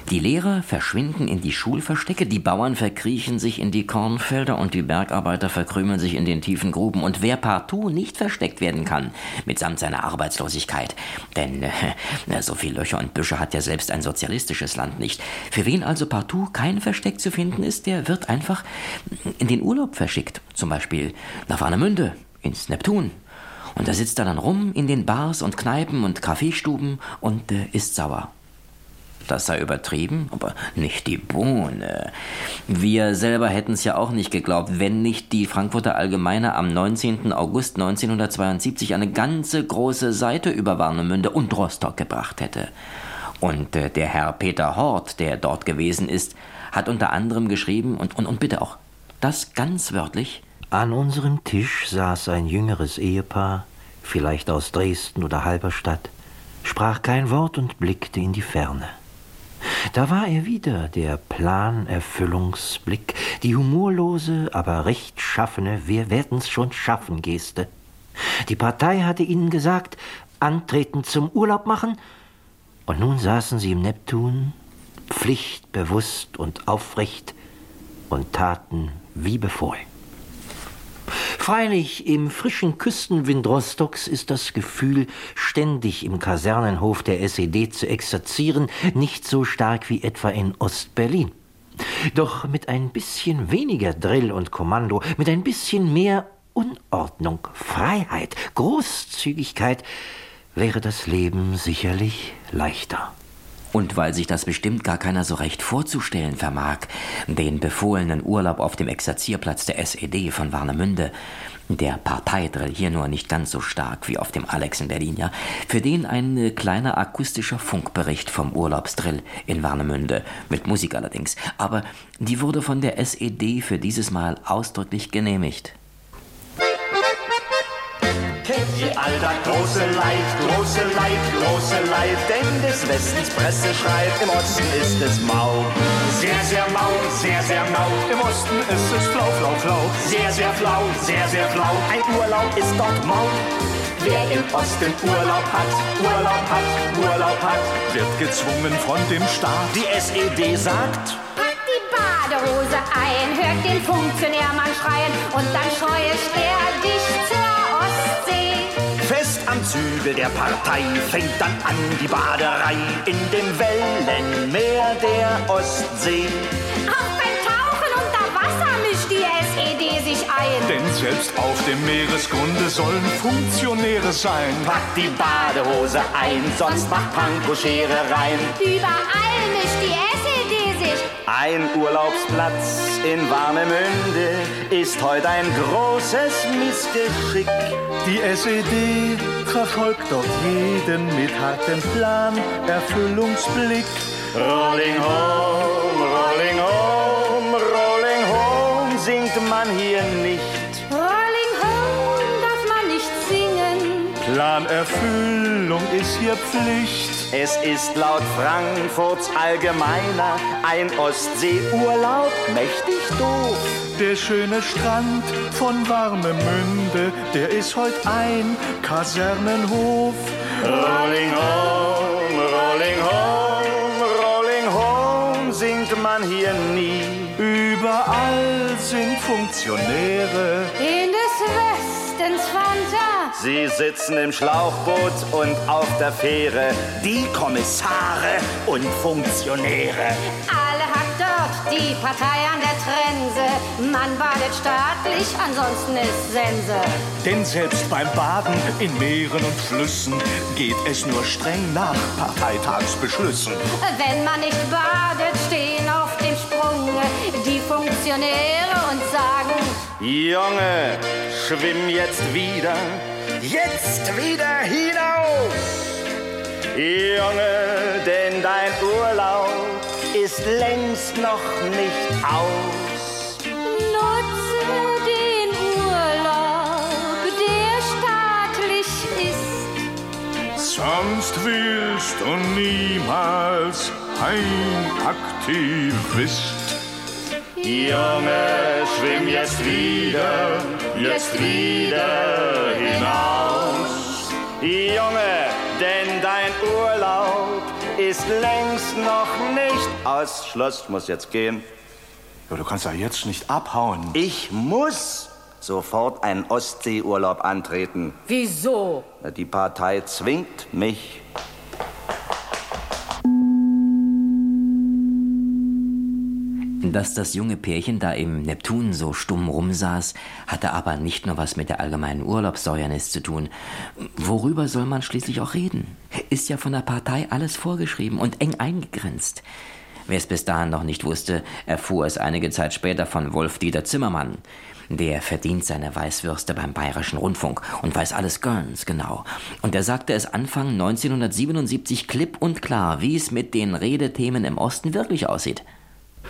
S4: Die Lehrer verschwinden in die Schulverstecke, die Bauern verkriechen sich in die Kornfelder und die Bergarbeiter verkrümeln sich in den tiefen Gruben. Und wer partout nicht versteckt werden kann, mitsamt seiner Arbeitslosigkeit, denn äh, so viel Löcher und Büsche hat ja selbst ein sozialistisches Land nicht. Für wen also partout kein Versteck zu finden ist, der wird einfach in den Urlaub verschickt. Zum Beispiel nach Warnemünde, ins Neptun. Und da sitzt er dann rum in den Bars und Kneipen und Kaffeestuben und äh, ist sauer. das sei übertrieben, aber nicht die Bohne. Wir selber hätten es ja auch nicht geglaubt, wenn nicht die Frankfurter Allgemeine am 19. August 1972 eine ganze große Seite über Warnemünde und Rostock gebracht hätte. Und äh, der Herr Peter Hort, der dort gewesen ist, hat unter anderem geschrieben, und, und, und bitte auch das ganz wörtlich,
S26: an unserem Tisch saß ein jüngeres Ehepaar, vielleicht aus Dresden oder Halberstadt, sprach kein Wort und blickte in die Ferne. Da war er wieder, der Planerfüllungsblick, die humorlose, aber rechtschaffene Wir werden's schon schaffen Geste. Die Partei hatte ihnen gesagt, antreten zum Urlaub machen, und nun saßen sie im Neptun, pflichtbewusst und aufrecht, und taten wie befohlen. Freilich, im frischen Küstenwind Rostocks ist das Gefühl, ständig im Kasernenhof der SED zu exerzieren, nicht so stark wie etwa in Ostberlin. Doch mit ein bisschen weniger Drill und Kommando, mit ein bisschen mehr Unordnung, Freiheit, Großzügigkeit wäre das Leben sicherlich leichter.
S4: Und weil sich das bestimmt gar keiner so recht vorzustellen vermag, den befohlenen Urlaub auf dem Exerzierplatz der SED von Warnemünde, der Parteidrill hier nur nicht ganz so stark wie auf dem Alex in Berlin, ja, für den ein äh, kleiner akustischer Funkbericht vom Urlaubsdrill in Warnemünde, mit Musik allerdings, aber die wurde von der SED für dieses Mal ausdrücklich genehmigt.
S20: Kennt ihr all das große Leid, große Leid, große Leid, denn des Westens Presse schreibt, im Osten ist es mau. Sehr, sehr mau, sehr, sehr mau, im Osten ist es flau, flau, flau. Sehr, sehr flau, sehr, sehr flau, ein Urlaub ist dort mau. Wer im Osten Urlaub hat, Urlaub hat, Urlaub hat, wird gezwungen von dem Staat. Die SED sagt,
S19: Badehose ein, hört den Funktionärmann schreien und dann scheucht er dich.
S20: Fest am Zügel der Partei fängt dann an die Baderei in dem Wellenmeer der Ostsee.
S19: Auch beim Tauchen unter Wasser mischt die SED sich ein.
S20: Denn selbst auf dem Meeresgrunde sollen Funktionäre sein. Packt die Badehose ein, sonst macht Panko Schere rein.
S19: Überall mischt die SED sich.
S20: Ein Urlaubsplatz in Warnemünde ist heute ein großes Missgeschick. Die SED verfolgt dort jeden mit hartem Plan, Erfüllungsblick. Rolling home, rolling home, rolling home singt man hier nicht.
S19: Rolling Home darf man nicht singen.
S20: Planerfüllung ist hier Pflicht. Es ist laut Frankfurts Allgemeiner ein Ostseeurlaub mächtig doof. Der schöne Strand von Warnemünde, der ist heute ein Kasernenhof. Rolling home, rolling home, rolling home singt man hier nie. Überall sind Funktionäre.
S19: In Westens Fanta.
S20: Sie sitzen im Schlauchboot und auf der Fähre. Die Kommissare und Funktionäre.
S19: Alle hat dort die Partei an der Trense. Man badet staatlich, ansonsten ist Sense.
S20: Denn selbst beim Baden in Meeren und Flüssen geht es nur streng nach Parteitagsbeschlüssen.
S19: Wenn man nicht badet, stehen auf dem Sprung die Funktionäre und
S20: Junge, schwimm jetzt wieder, jetzt wieder hinaus. Junge, denn dein Urlaub ist längst noch nicht aus.
S19: nutze den Urlaub, der staatlich ist.
S23: Sonst wirst du niemals ein Aktivist.
S20: Junge, schwimm jetzt wieder, jetzt wieder hinaus. Junge, denn dein Urlaub ist längst noch nicht aus. Schluss, muss jetzt gehen.
S13: Ja, du kannst ja jetzt nicht abhauen.
S20: Ich muss sofort einen Ostseeurlaub antreten.
S5: Wieso?
S20: Die Partei zwingt mich.
S4: Dass das junge Pärchen da im Neptun so stumm rumsaß, hatte aber nicht nur was mit der allgemeinen Urlaubssäuernis zu tun. Worüber soll man schließlich auch reden? Ist ja von der Partei alles vorgeschrieben und eng eingegrenzt. Wer es bis dahin noch nicht wusste, erfuhr es einige Zeit später von Wolf-Dieter Zimmermann. Der verdient seine Weißwürste beim Bayerischen Rundfunk und weiß alles ganz genau. Und er sagte es Anfang 1977 klipp und klar, wie es mit den Redethemen im Osten wirklich aussieht.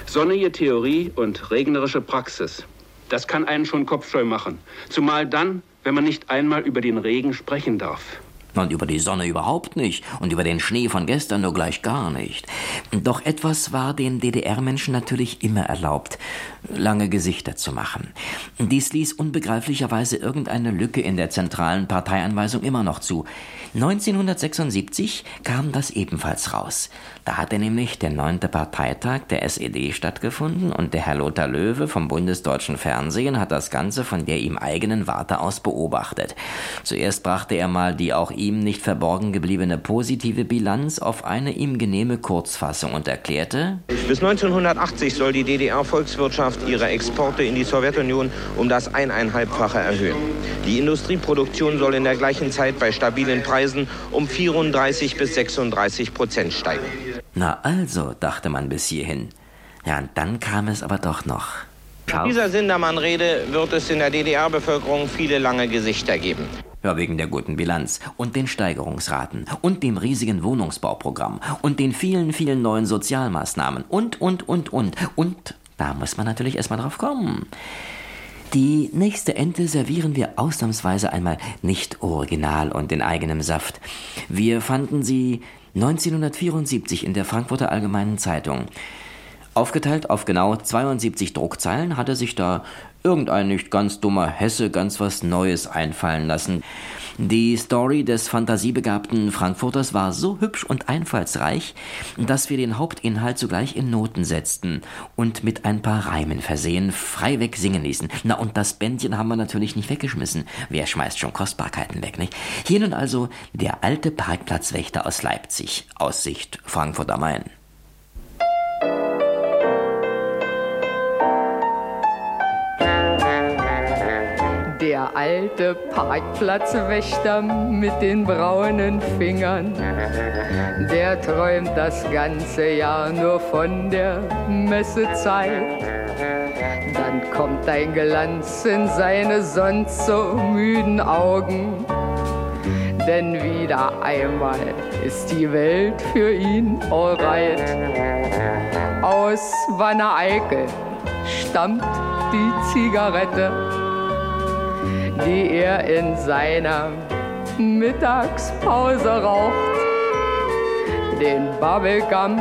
S16: Sonnige Theorie und regnerische Praxis. Das kann einen schon kopfscheu machen. Zumal dann, wenn man nicht einmal über den Regen sprechen darf.
S4: Und über die Sonne überhaupt nicht. Und über den Schnee von gestern nur gleich gar nicht. Doch etwas war den DDR-Menschen natürlich immer erlaubt. Lange Gesichter zu machen. Dies ließ unbegreiflicherweise irgendeine Lücke in der zentralen Parteianweisung immer noch zu. 1976 kam das ebenfalls raus. Da hatte nämlich der neunte Parteitag der SED stattgefunden und der Herr Lothar Löwe vom Bundesdeutschen Fernsehen hat das Ganze von der ihm eigenen Warte aus beobachtet. Zuerst brachte er mal die auch ihm nicht verborgen gebliebene positive Bilanz auf eine ihm genehme Kurzfassung und erklärte,
S27: bis 1980 soll die DDR-Volkswirtschaft ihre Exporte in die Sowjetunion um das eineinhalbfache erhöhen. Die Industrieproduktion soll in der gleichen Zeit bei stabilen Preisen um 34 bis 36 Prozent steigen.
S4: Na also, dachte man bis hierhin. Ja, und dann kam es aber doch noch.
S27: Nach dieser Sindermann-Rede wird es in der DDR-Bevölkerung viele lange Gesichter geben.
S4: Ja, wegen der guten Bilanz und den Steigerungsraten und dem riesigen Wohnungsbauprogramm und den vielen, vielen neuen Sozialmaßnahmen und, und, und, und. Und da muss man natürlich erstmal drauf kommen. Die nächste Ente servieren wir ausnahmsweise einmal nicht original und in eigenem Saft. Wir fanden sie 1974 in der Frankfurter Allgemeinen Zeitung. Aufgeteilt auf genau 72 Druckzeilen hatte sich da irgendein nicht ganz dummer Hesse ganz was Neues einfallen lassen. Die Story des fantasiebegabten Frankfurters war so hübsch und einfallsreich, dass wir den Hauptinhalt sogleich in Noten setzten und mit ein paar Reimen versehen freiweg singen ließen. Na und das Bändchen haben wir natürlich nicht weggeschmissen. Wer schmeißt schon Kostbarkeiten weg, nicht? Hier nun also der alte Parkplatzwächter aus Leipzig, Aussicht Frankfurt am Main.
S10: Der alte Parkplatzwächter mit den braunen Fingern, der träumt das ganze Jahr nur von der Messezeit. Dann kommt ein Glanz in seine sonst so müden Augen, denn wieder einmal ist die Welt für ihn alright. Aus Wanne-Eickel stammt die Zigarette die er in seiner Mittagspause raucht. Den Bubblegum,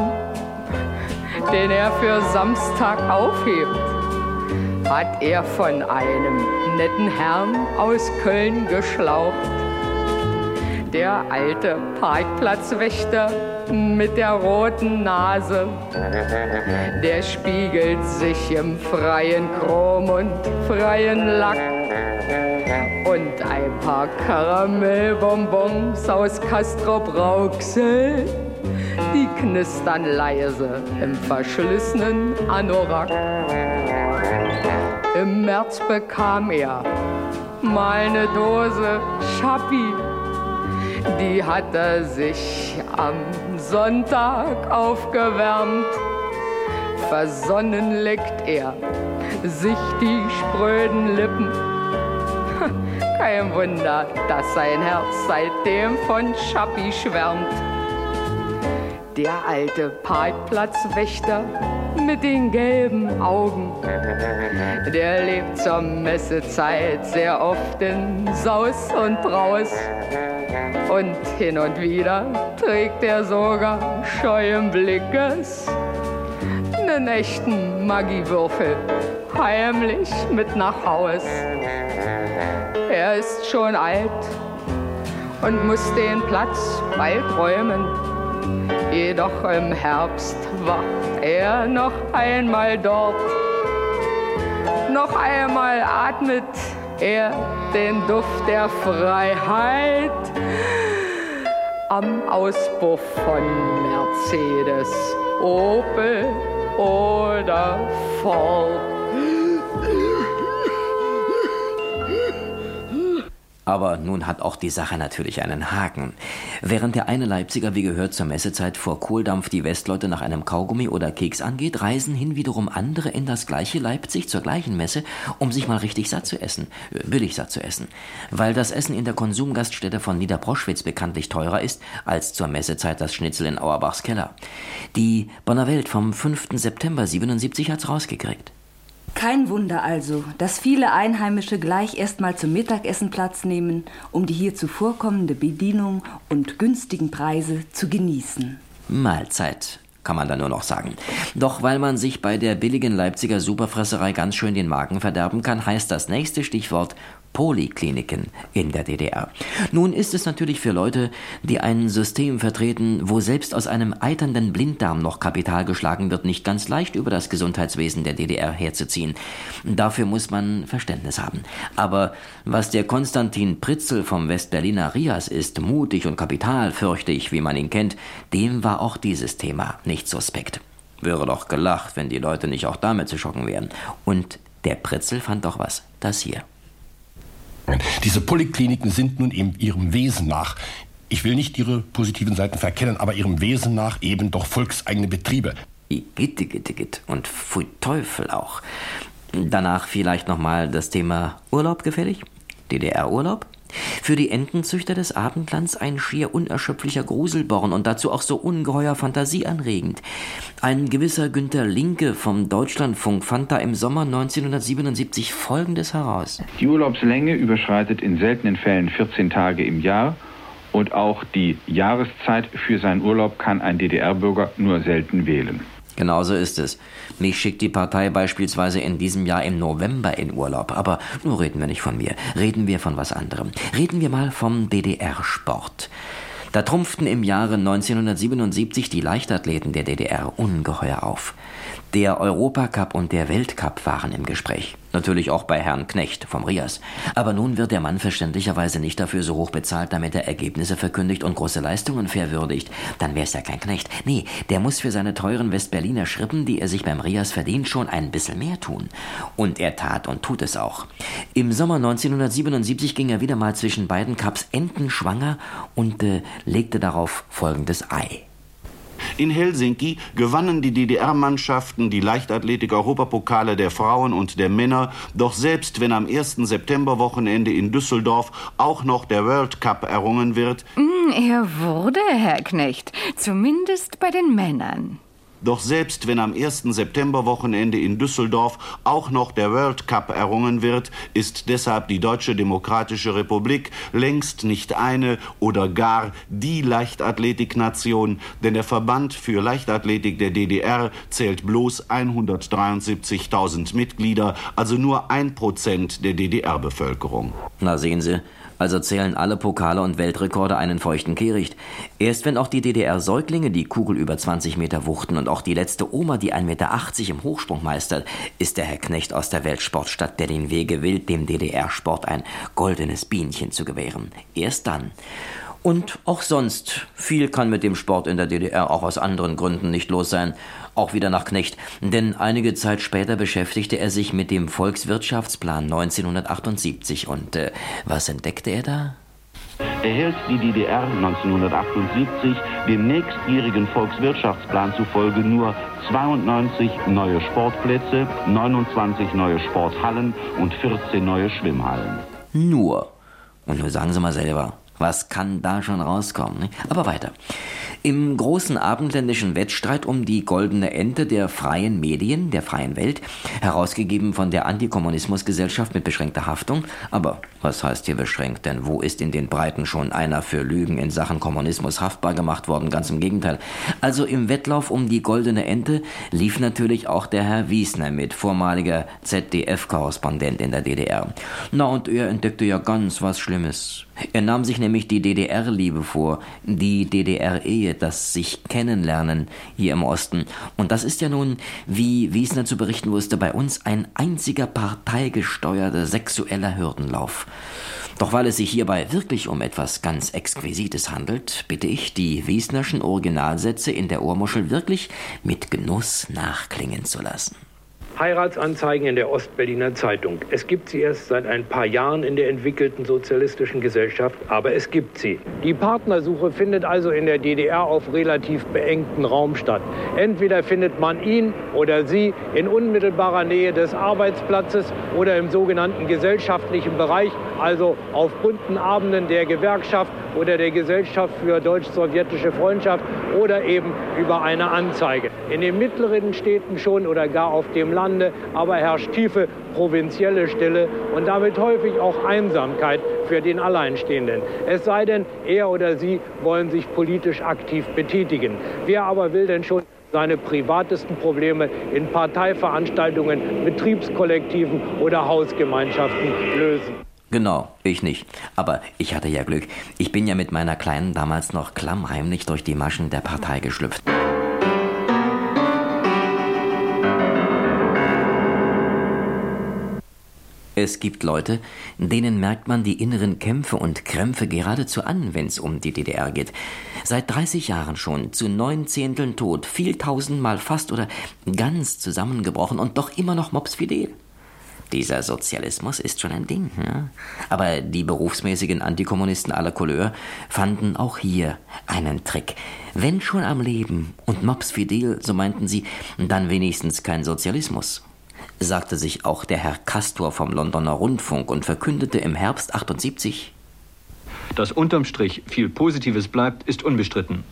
S10: den er für Samstag aufhebt, hat er von einem netten Herrn aus Köln geschlaucht. Der alte Parkplatzwächter mit der roten Nase, der spiegelt sich im freien Chrom und freien Lack und ein paar Karamellbonbons aus Castrop Rauxel. Die knistern leise im verschlissenen Anorak. Im März bekam er mal eine Dose Schappi. Die hat er sich am Sonntag aufgewärmt. Versonnen leckt er sich die spröden Lippen kein Wunder, dass sein Herz seitdem von Schappi schwärmt. Der alte Parkplatzwächter mit den gelben Augen, der lebt zur Messezeit sehr oft in Saus und Braus. Und hin und wieder trägt er sogar scheuen Blickes einen echten Magiewürfel heimlich mit nach Haus. Er ist schon alt und muss den Platz bald räumen. Jedoch im Herbst wacht er noch einmal dort. Noch einmal atmet er den Duft der Freiheit am Auspuff von Mercedes, Opel
S28: oder fort.
S4: Aber nun hat auch die Sache natürlich einen Haken. Während der eine Leipziger, wie gehört, zur Messezeit vor Kohldampf die Westleute nach einem Kaugummi oder Keks angeht, reisen hin wiederum andere in das gleiche Leipzig zur gleichen Messe, um sich mal richtig satt zu essen, äh, billig satt zu essen. Weil das Essen in der Konsumgaststätte von Niederproschwitz bekanntlich teurer ist als zur Messezeit das Schnitzel in Auerbachs Keller. Die Bonner Welt vom 5. September 77 hat's rausgekriegt.
S5: Kein Wunder also, dass viele Einheimische gleich erstmal zum Mittagessen Platz nehmen, um die hier zuvorkommende Bedienung und günstigen Preise zu genießen.
S4: Mahlzeit, kann man da nur noch sagen. Doch weil man sich bei der billigen Leipziger Superfresserei ganz schön den Magen verderben kann, heißt das nächste Stichwort Polikliniken in der DDR. Nun ist es natürlich für Leute, die ein System vertreten, wo selbst aus einem eiternden Blinddarm noch Kapital geschlagen wird, nicht ganz leicht über das Gesundheitswesen der DDR herzuziehen. Dafür muss man Verständnis haben. Aber was der Konstantin Pritzel vom Westberliner Rias ist, mutig und kapitalfürchtig, wie man ihn kennt, dem war auch dieses Thema nicht suspekt. Wäre doch gelacht, wenn die Leute nicht auch damit zu schocken wären. Und der Pritzel fand doch was. Das hier.
S29: Diese Polykliniken sind nun in ihrem Wesen nach, ich will nicht ihre positiven Seiten verkennen, aber ihrem Wesen nach eben doch volkseigene Betriebe.
S4: Gitte, gitte, gitte. Und pfui Teufel auch. Danach vielleicht nochmal das Thema Urlaub gefällig? DDR-Urlaub? Für die Entenzüchter des Abendlands ein schier unerschöpflicher Gruselborn und dazu auch so ungeheuer fantasieanregend. Ein gewisser Günter Linke vom Deutschlandfunk fand da im Sommer 1977 Folgendes heraus.
S30: Die Urlaubslänge überschreitet in seltenen Fällen 14 Tage im Jahr und auch die Jahreszeit für seinen Urlaub kann ein DDR-Bürger nur selten wählen.
S4: Genauso ist es. Mich schickt die Partei beispielsweise in diesem Jahr im November in Urlaub. Aber nur reden wir nicht von mir. Reden wir von was anderem. Reden wir mal vom DDR-Sport. Da trumpften im Jahre 1977 die Leichtathleten der DDR ungeheuer auf. Der Europacup und der Weltcup waren im Gespräch. Natürlich auch bei Herrn Knecht vom Rias. Aber nun wird der Mann verständlicherweise nicht dafür so hoch bezahlt, damit er Ergebnisse verkündigt und große Leistungen verwürdigt. Dann wär's ja kein Knecht. Nee, der muss für seine teuren Westberliner Schrippen, die er sich beim Rias verdient, schon ein bisschen mehr tun. Und er tat und tut es auch. Im Sommer 1977 ging er wieder mal zwischen beiden Cups entenschwanger und äh, legte darauf folgendes Ei.
S31: In Helsinki gewannen die DDR-Mannschaften die Leichtathletik-Europapokale der Frauen und der Männer, doch selbst wenn am 1. Septemberwochenende in Düsseldorf auch noch der World Cup errungen wird.
S10: Hm, er wurde, Herr Knecht, zumindest bei den Männern.
S31: Doch selbst wenn am 1. Septemberwochenende in Düsseldorf auch noch der World Cup errungen wird, ist deshalb die Deutsche Demokratische Republik längst nicht eine oder gar die Leichtathletiknation, denn der Verband für Leichtathletik der DDR zählt bloß 173.000 Mitglieder, also nur ein Prozent der DDR-Bevölkerung.
S4: Na sehen Sie, also zählen alle Pokale und Weltrekorde einen feuchten Kehricht. Erst wenn auch die DDR-Säuglinge die Kugel über 20 Meter wuchten und auch die letzte Oma die 1,80 Meter im Hochsprung meistert, ist der Herr Knecht aus der Weltsportstadt Berlin-W gewillt, dem DDR-Sport ein goldenes Bienchen zu gewähren. Erst dann. Und auch sonst, viel kann mit dem Sport in der DDR auch aus anderen Gründen nicht los sein. Auch wieder nach Knecht, denn einige Zeit später beschäftigte er sich mit dem Volkswirtschaftsplan 1978 und äh, was entdeckte er da?
S31: erhält die DDR 1978 dem nächstjährigen Volkswirtschaftsplan zufolge nur 92 neue Sportplätze, 29 neue Sporthallen und 14 neue Schwimmhallen.
S4: Nur. Und nur sagen Sie mal selber, was kann da schon rauskommen? Ne? Aber weiter. Im großen abendländischen Wettstreit um die goldene Ente der freien Medien, der freien Welt, herausgegeben von der Antikommunismusgesellschaft mit beschränkter Haftung. Aber was heißt hier beschränkt? Denn wo ist in den Breiten schon einer für Lügen in Sachen Kommunismus haftbar gemacht worden? Ganz im Gegenteil. Also im Wettlauf um die goldene Ente lief natürlich auch der Herr Wiesner mit, vormaliger ZDF-Korrespondent in der DDR. Na und er entdeckte ja ganz was Schlimmes. Er nahm sich nämlich die DDR-Liebe vor, die DDR-Ehe, das sich kennenlernen hier im Osten. Und das ist ja nun, wie Wiesner zu berichten wusste, bei uns ein einziger parteigesteuerter sexueller Hürdenlauf. Doch weil es sich hierbei wirklich um etwas ganz Exquisites handelt, bitte ich, die Wiesnerschen Originalsätze in der Ohrmuschel wirklich mit Genuss nachklingen zu lassen.
S16: Heiratsanzeigen in der Ostberliner Zeitung. Es gibt sie erst seit ein paar Jahren in der entwickelten sozialistischen Gesellschaft, aber es gibt sie. Die Partnersuche findet also in der DDR auf relativ beengten Raum statt. Entweder findet man ihn oder sie in unmittelbarer Nähe des Arbeitsplatzes oder im sogenannten gesellschaftlichen Bereich, also auf bunten Abenden der Gewerkschaft oder der Gesellschaft für deutsch-sowjetische Freundschaft oder eben über eine Anzeige. In den mittleren Städten schon oder gar auf dem Lande aber herrscht tiefe provinzielle Stille und damit häufig auch Einsamkeit für den Alleinstehenden. Es sei denn, er oder sie wollen sich politisch aktiv betätigen. Wer aber will denn schon seine privatesten Probleme in Parteiveranstaltungen, Betriebskollektiven oder Hausgemeinschaften lösen?
S4: Genau, ich nicht. Aber ich hatte ja Glück. Ich bin ja mit meiner Kleinen damals noch klammheimlich durch die Maschen der Partei geschlüpft. Es gibt Leute, denen merkt man die inneren Kämpfe und Krämpfe geradezu an, wenn es um die DDR geht. Seit 30 Jahren schon, zu neun Zehnteln tot, viel tausendmal fast oder ganz zusammengebrochen und doch immer noch mopsfidel. Dieser Sozialismus ist schon ein Ding. Ja? Aber die berufsmäßigen Antikommunisten aller Couleur fanden auch hier einen Trick. Wenn schon am Leben und mopsfidel, so meinten sie, dann wenigstens kein Sozialismus sagte sich auch der Herr Castor vom Londoner Rundfunk und verkündete im Herbst 78
S32: Dass unterm Strich viel Positives bleibt, ist unbestritten.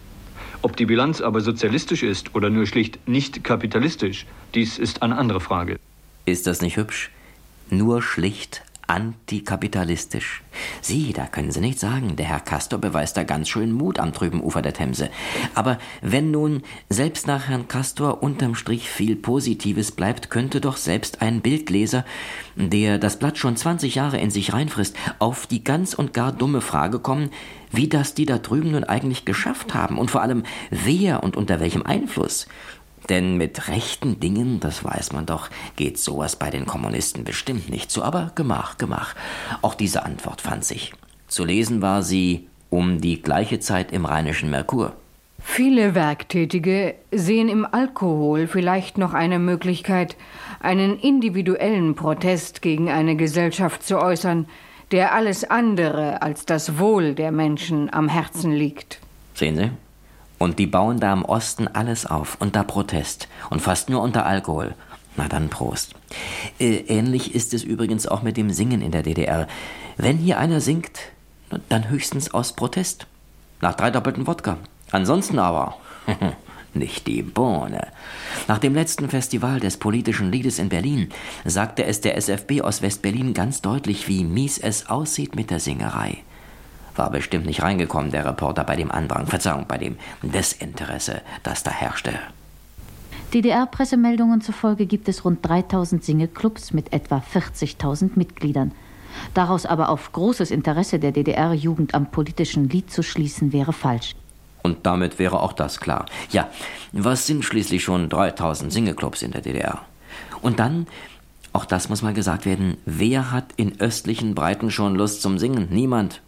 S32: Ob die Bilanz aber sozialistisch ist oder nur schlicht nicht kapitalistisch, dies ist eine andere Frage.
S4: Ist das nicht hübsch? Nur schlicht antikapitalistisch. Sie, da können Sie nicht sagen, der Herr Castor beweist da ganz schön Mut am trüben Ufer der Themse. Aber wenn nun selbst nach Herrn Castor unterm Strich viel Positives bleibt, könnte doch selbst ein Bildleser, der das Blatt schon 20 Jahre in sich reinfrisst, auf die ganz und gar dumme Frage kommen, wie das die da drüben nun eigentlich geschafft haben und vor allem wer und unter welchem Einfluss. Denn mit rechten Dingen, das weiß man doch, geht sowas bei den Kommunisten bestimmt nicht so. Aber gemach, gemach. Auch diese Antwort fand sich. Zu lesen war sie um die gleiche Zeit im Rheinischen Merkur.
S10: Viele Werktätige sehen im Alkohol vielleicht noch eine Möglichkeit, einen individuellen Protest gegen eine Gesellschaft zu äußern, der alles andere als das Wohl der Menschen am Herzen liegt.
S4: Sehen Sie? Und die bauen da im Osten alles auf, unter Protest und fast nur unter Alkohol. Na dann Prost. Äh, ähnlich ist es übrigens auch mit dem Singen in der DDR. Wenn hier einer singt, dann höchstens aus Protest. Nach drei doppelten Wodka. Ansonsten aber nicht die Bohne. Nach dem letzten Festival des politischen Liedes in Berlin sagte es der SFB aus Westberlin ganz deutlich, wie mies es aussieht mit der Singerei war bestimmt nicht reingekommen, der Reporter, bei dem Andrang, Verzeihung, bei dem Desinteresse, das da herrschte.
S28: DDR-Pressemeldungen zufolge gibt es rund 3000 Singeclubs mit etwa 40.000 Mitgliedern. Daraus aber auf großes Interesse der DDR-Jugend am politischen Lied zu schließen, wäre falsch.
S4: Und damit wäre auch das klar. Ja, was sind schließlich schon 3000 Singeclubs in der DDR? Und dann, auch das muss mal gesagt werden, wer hat in östlichen Breiten schon Lust zum Singen? Niemand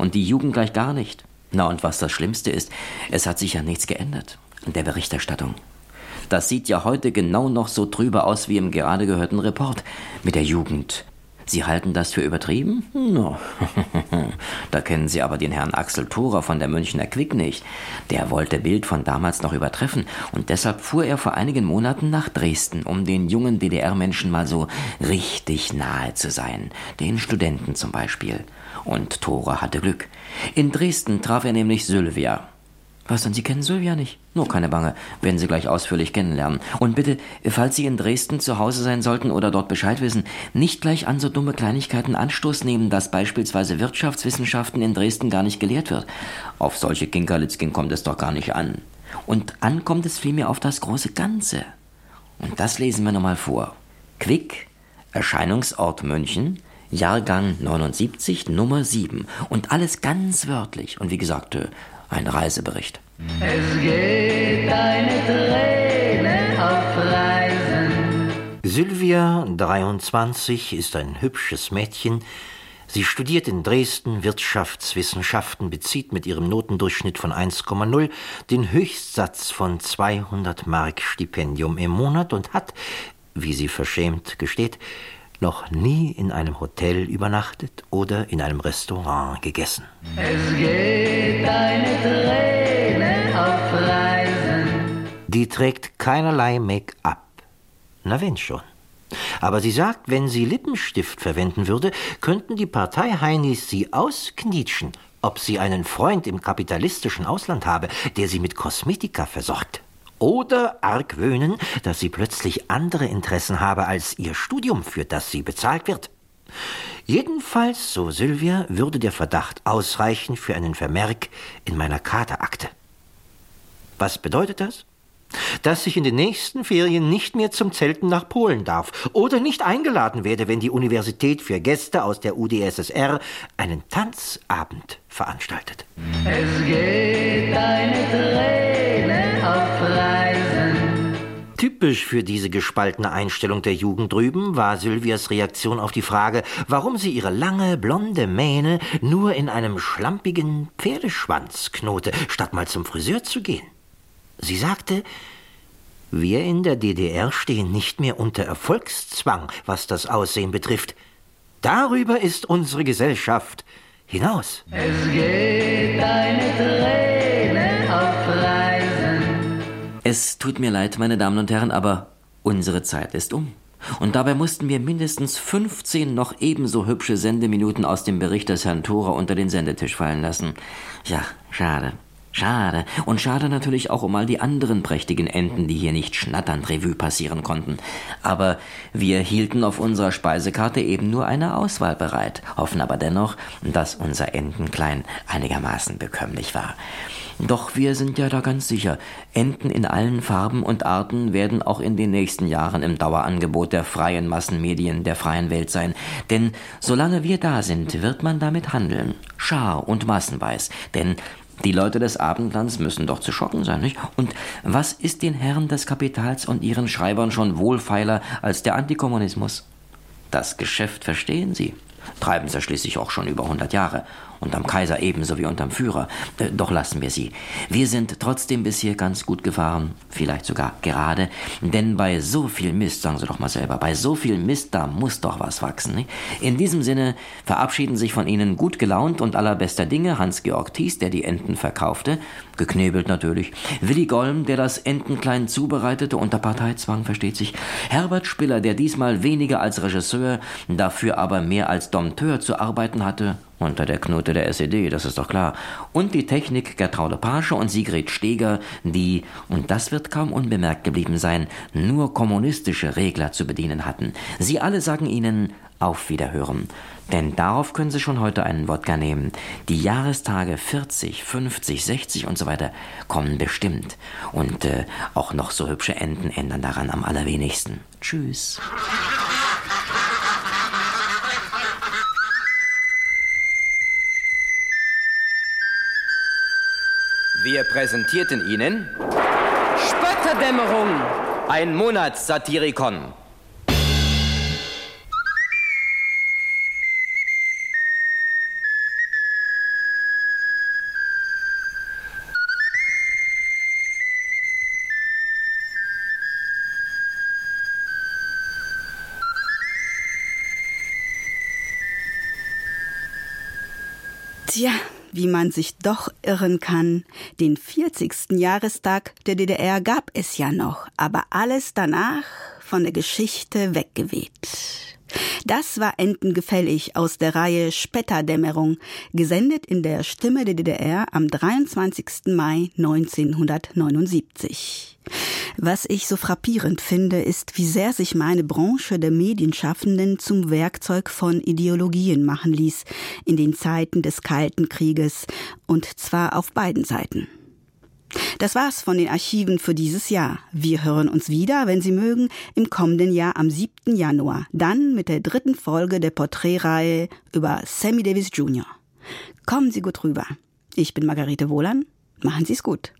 S4: und die Jugend gleich gar nicht. Na und was das Schlimmste ist, es hat sich ja nichts geändert in der Berichterstattung. Das sieht ja heute genau noch so trübe aus wie im gerade gehörten Report mit der Jugend. Sie halten das für übertrieben? No. da kennen Sie aber den Herrn Axel Thorer von der Münchner Quick nicht. Der wollte Bild von damals noch übertreffen und deshalb fuhr er vor einigen Monaten nach Dresden, um den jungen DDR-Menschen mal so richtig nahe zu sein. Den Studenten zum Beispiel. Und Thora hatte Glück. In Dresden traf er nämlich Sylvia. Was denn, Sie kennen Sylvia nicht? Nur keine Bange, werden Sie gleich ausführlich kennenlernen. Und bitte, falls Sie in Dresden zu Hause sein sollten oder dort Bescheid wissen, nicht gleich an so dumme Kleinigkeiten Anstoß nehmen, dass beispielsweise Wirtschaftswissenschaften in Dresden gar nicht gelehrt wird. Auf solche Kinkerlitzchen kommt es doch gar nicht an. Und an kommt es vielmehr auf das große Ganze. Und das lesen wir nochmal vor. Quick, Erscheinungsort München, Jahrgang 79, Nummer 7. Und alles ganz wörtlich. Und wie gesagt, äh, ein Reisebericht.
S33: Es geht eine Träne auf Reisen.
S26: Sylvia, 23, ist ein hübsches Mädchen. Sie studiert in Dresden Wirtschaftswissenschaften, bezieht mit ihrem Notendurchschnitt von 1,0 den Höchstsatz von 200 Mark Stipendium im Monat und hat, wie sie verschämt gesteht, noch nie in einem Hotel übernachtet oder in einem Restaurant gegessen.
S33: Es geht eine Träne auf Reisen.
S26: Die trägt keinerlei Make-up. Na wenn schon. Aber sie sagt, wenn sie Lippenstift verwenden würde, könnten die Parteiheinis sie ausknietschen, ob sie einen Freund im kapitalistischen Ausland habe, der sie mit Kosmetika versorgt. Oder argwöhnen, dass sie plötzlich andere Interessen habe als ihr Studium, für das sie bezahlt wird. Jedenfalls, so Sylvia, würde der Verdacht ausreichen für einen Vermerk in meiner Katerakte. Was bedeutet das? Dass ich in den nächsten Ferien nicht mehr zum Zelten nach Polen darf oder nicht eingeladen werde, wenn die Universität für Gäste aus der UdSSR einen Tanzabend veranstaltet.
S33: Es geht eine Träne auf Reisen.
S26: Typisch für diese gespaltene Einstellung der Jugend drüben war Sylvias Reaktion auf die Frage, warum sie ihre lange, blonde Mähne nur in einem schlampigen Pferdeschwanz knote, statt mal zum Friseur zu gehen. Sie sagte, wir in der DDR stehen nicht mehr unter Erfolgszwang, was das Aussehen betrifft. Darüber ist unsere Gesellschaft hinaus.
S33: Es geht eine Träne auf Reisen.
S4: Es tut mir leid, meine Damen und Herren, aber unsere Zeit ist um. Und dabei mussten wir mindestens 15 noch ebenso hübsche Sendeminuten aus dem Bericht des Herrn Thorer unter den Sendetisch fallen lassen. Ja, schade. Schade. Und schade natürlich auch um all die anderen prächtigen Enten, die hier nicht schnatternd Revue passieren konnten. Aber wir hielten auf unserer Speisekarte eben nur eine Auswahl bereit, hoffen aber dennoch, dass unser Entenklein einigermaßen bekömmlich war. Doch wir sind ja da ganz sicher, Enten in allen Farben und Arten werden auch in den nächsten Jahren im Dauerangebot der freien Massenmedien der freien Welt sein. Denn solange wir da sind, wird man damit handeln. Schar und massenweis. Denn die Leute des Abendlands müssen doch zu schocken sein, nicht? Und was ist den Herren des Kapitals und ihren Schreibern schon wohlfeiler als der Antikommunismus? Das Geschäft verstehen sie. Treiben sie schließlich auch schon über 100 Jahre unterm Kaiser ebenso wie unterm Führer. Äh, doch lassen wir sie. Wir sind trotzdem bis hier ganz gut gefahren, vielleicht sogar gerade, denn bei so viel Mist, sagen Sie doch mal selber, bei so viel Mist, da muss doch was wachsen. Nicht? In diesem Sinne verabschieden sich von Ihnen gut gelaunt und allerbester Dinge Hans-Georg Thies, der die Enten verkaufte, geknebelt natürlich, Willi Golm, der das Entenklein zubereitete unter Parteizwang, versteht sich, Herbert Spiller, der diesmal weniger als Regisseur, dafür aber mehr als Dompteur zu arbeiten hatte, unter der Knote der SED, das ist doch klar. Und die Technik Gertraude Pasche und Sigrid Steger, die, und das wird kaum unbemerkt geblieben sein, nur kommunistische Regler zu bedienen hatten. Sie alle sagen Ihnen auf Wiederhören. Denn darauf können Sie schon heute einen Wodka nehmen. Die Jahrestage 40, 50, 60 und so weiter kommen bestimmt. Und äh, auch noch so hübsche Enden ändern daran am allerwenigsten. Tschüss. Wir präsentierten Ihnen Spötterdämmerung, ein Monatssatirikon.
S2: Wie man sich doch irren kann. Den 40. Jahrestag der DDR gab es ja noch, aber alles danach von der Geschichte weggeweht. Das war Entengefällig aus der Reihe Spetterdämmerung, gesendet in der Stimme der DDR am 23. Mai 1979. Was ich so frappierend finde, ist, wie sehr sich meine Branche der Medienschaffenden zum Werkzeug von Ideologien machen ließ in den Zeiten des Kalten Krieges, und zwar auf beiden Seiten. Das war's von den Archiven für dieses Jahr. Wir hören uns wieder, wenn Sie mögen, im kommenden Jahr am 7. Januar. Dann mit der dritten Folge der Porträtreihe über Sammy Davis Jr. Kommen Sie gut rüber. Ich bin Margarete Wohlan. Machen Sie es gut.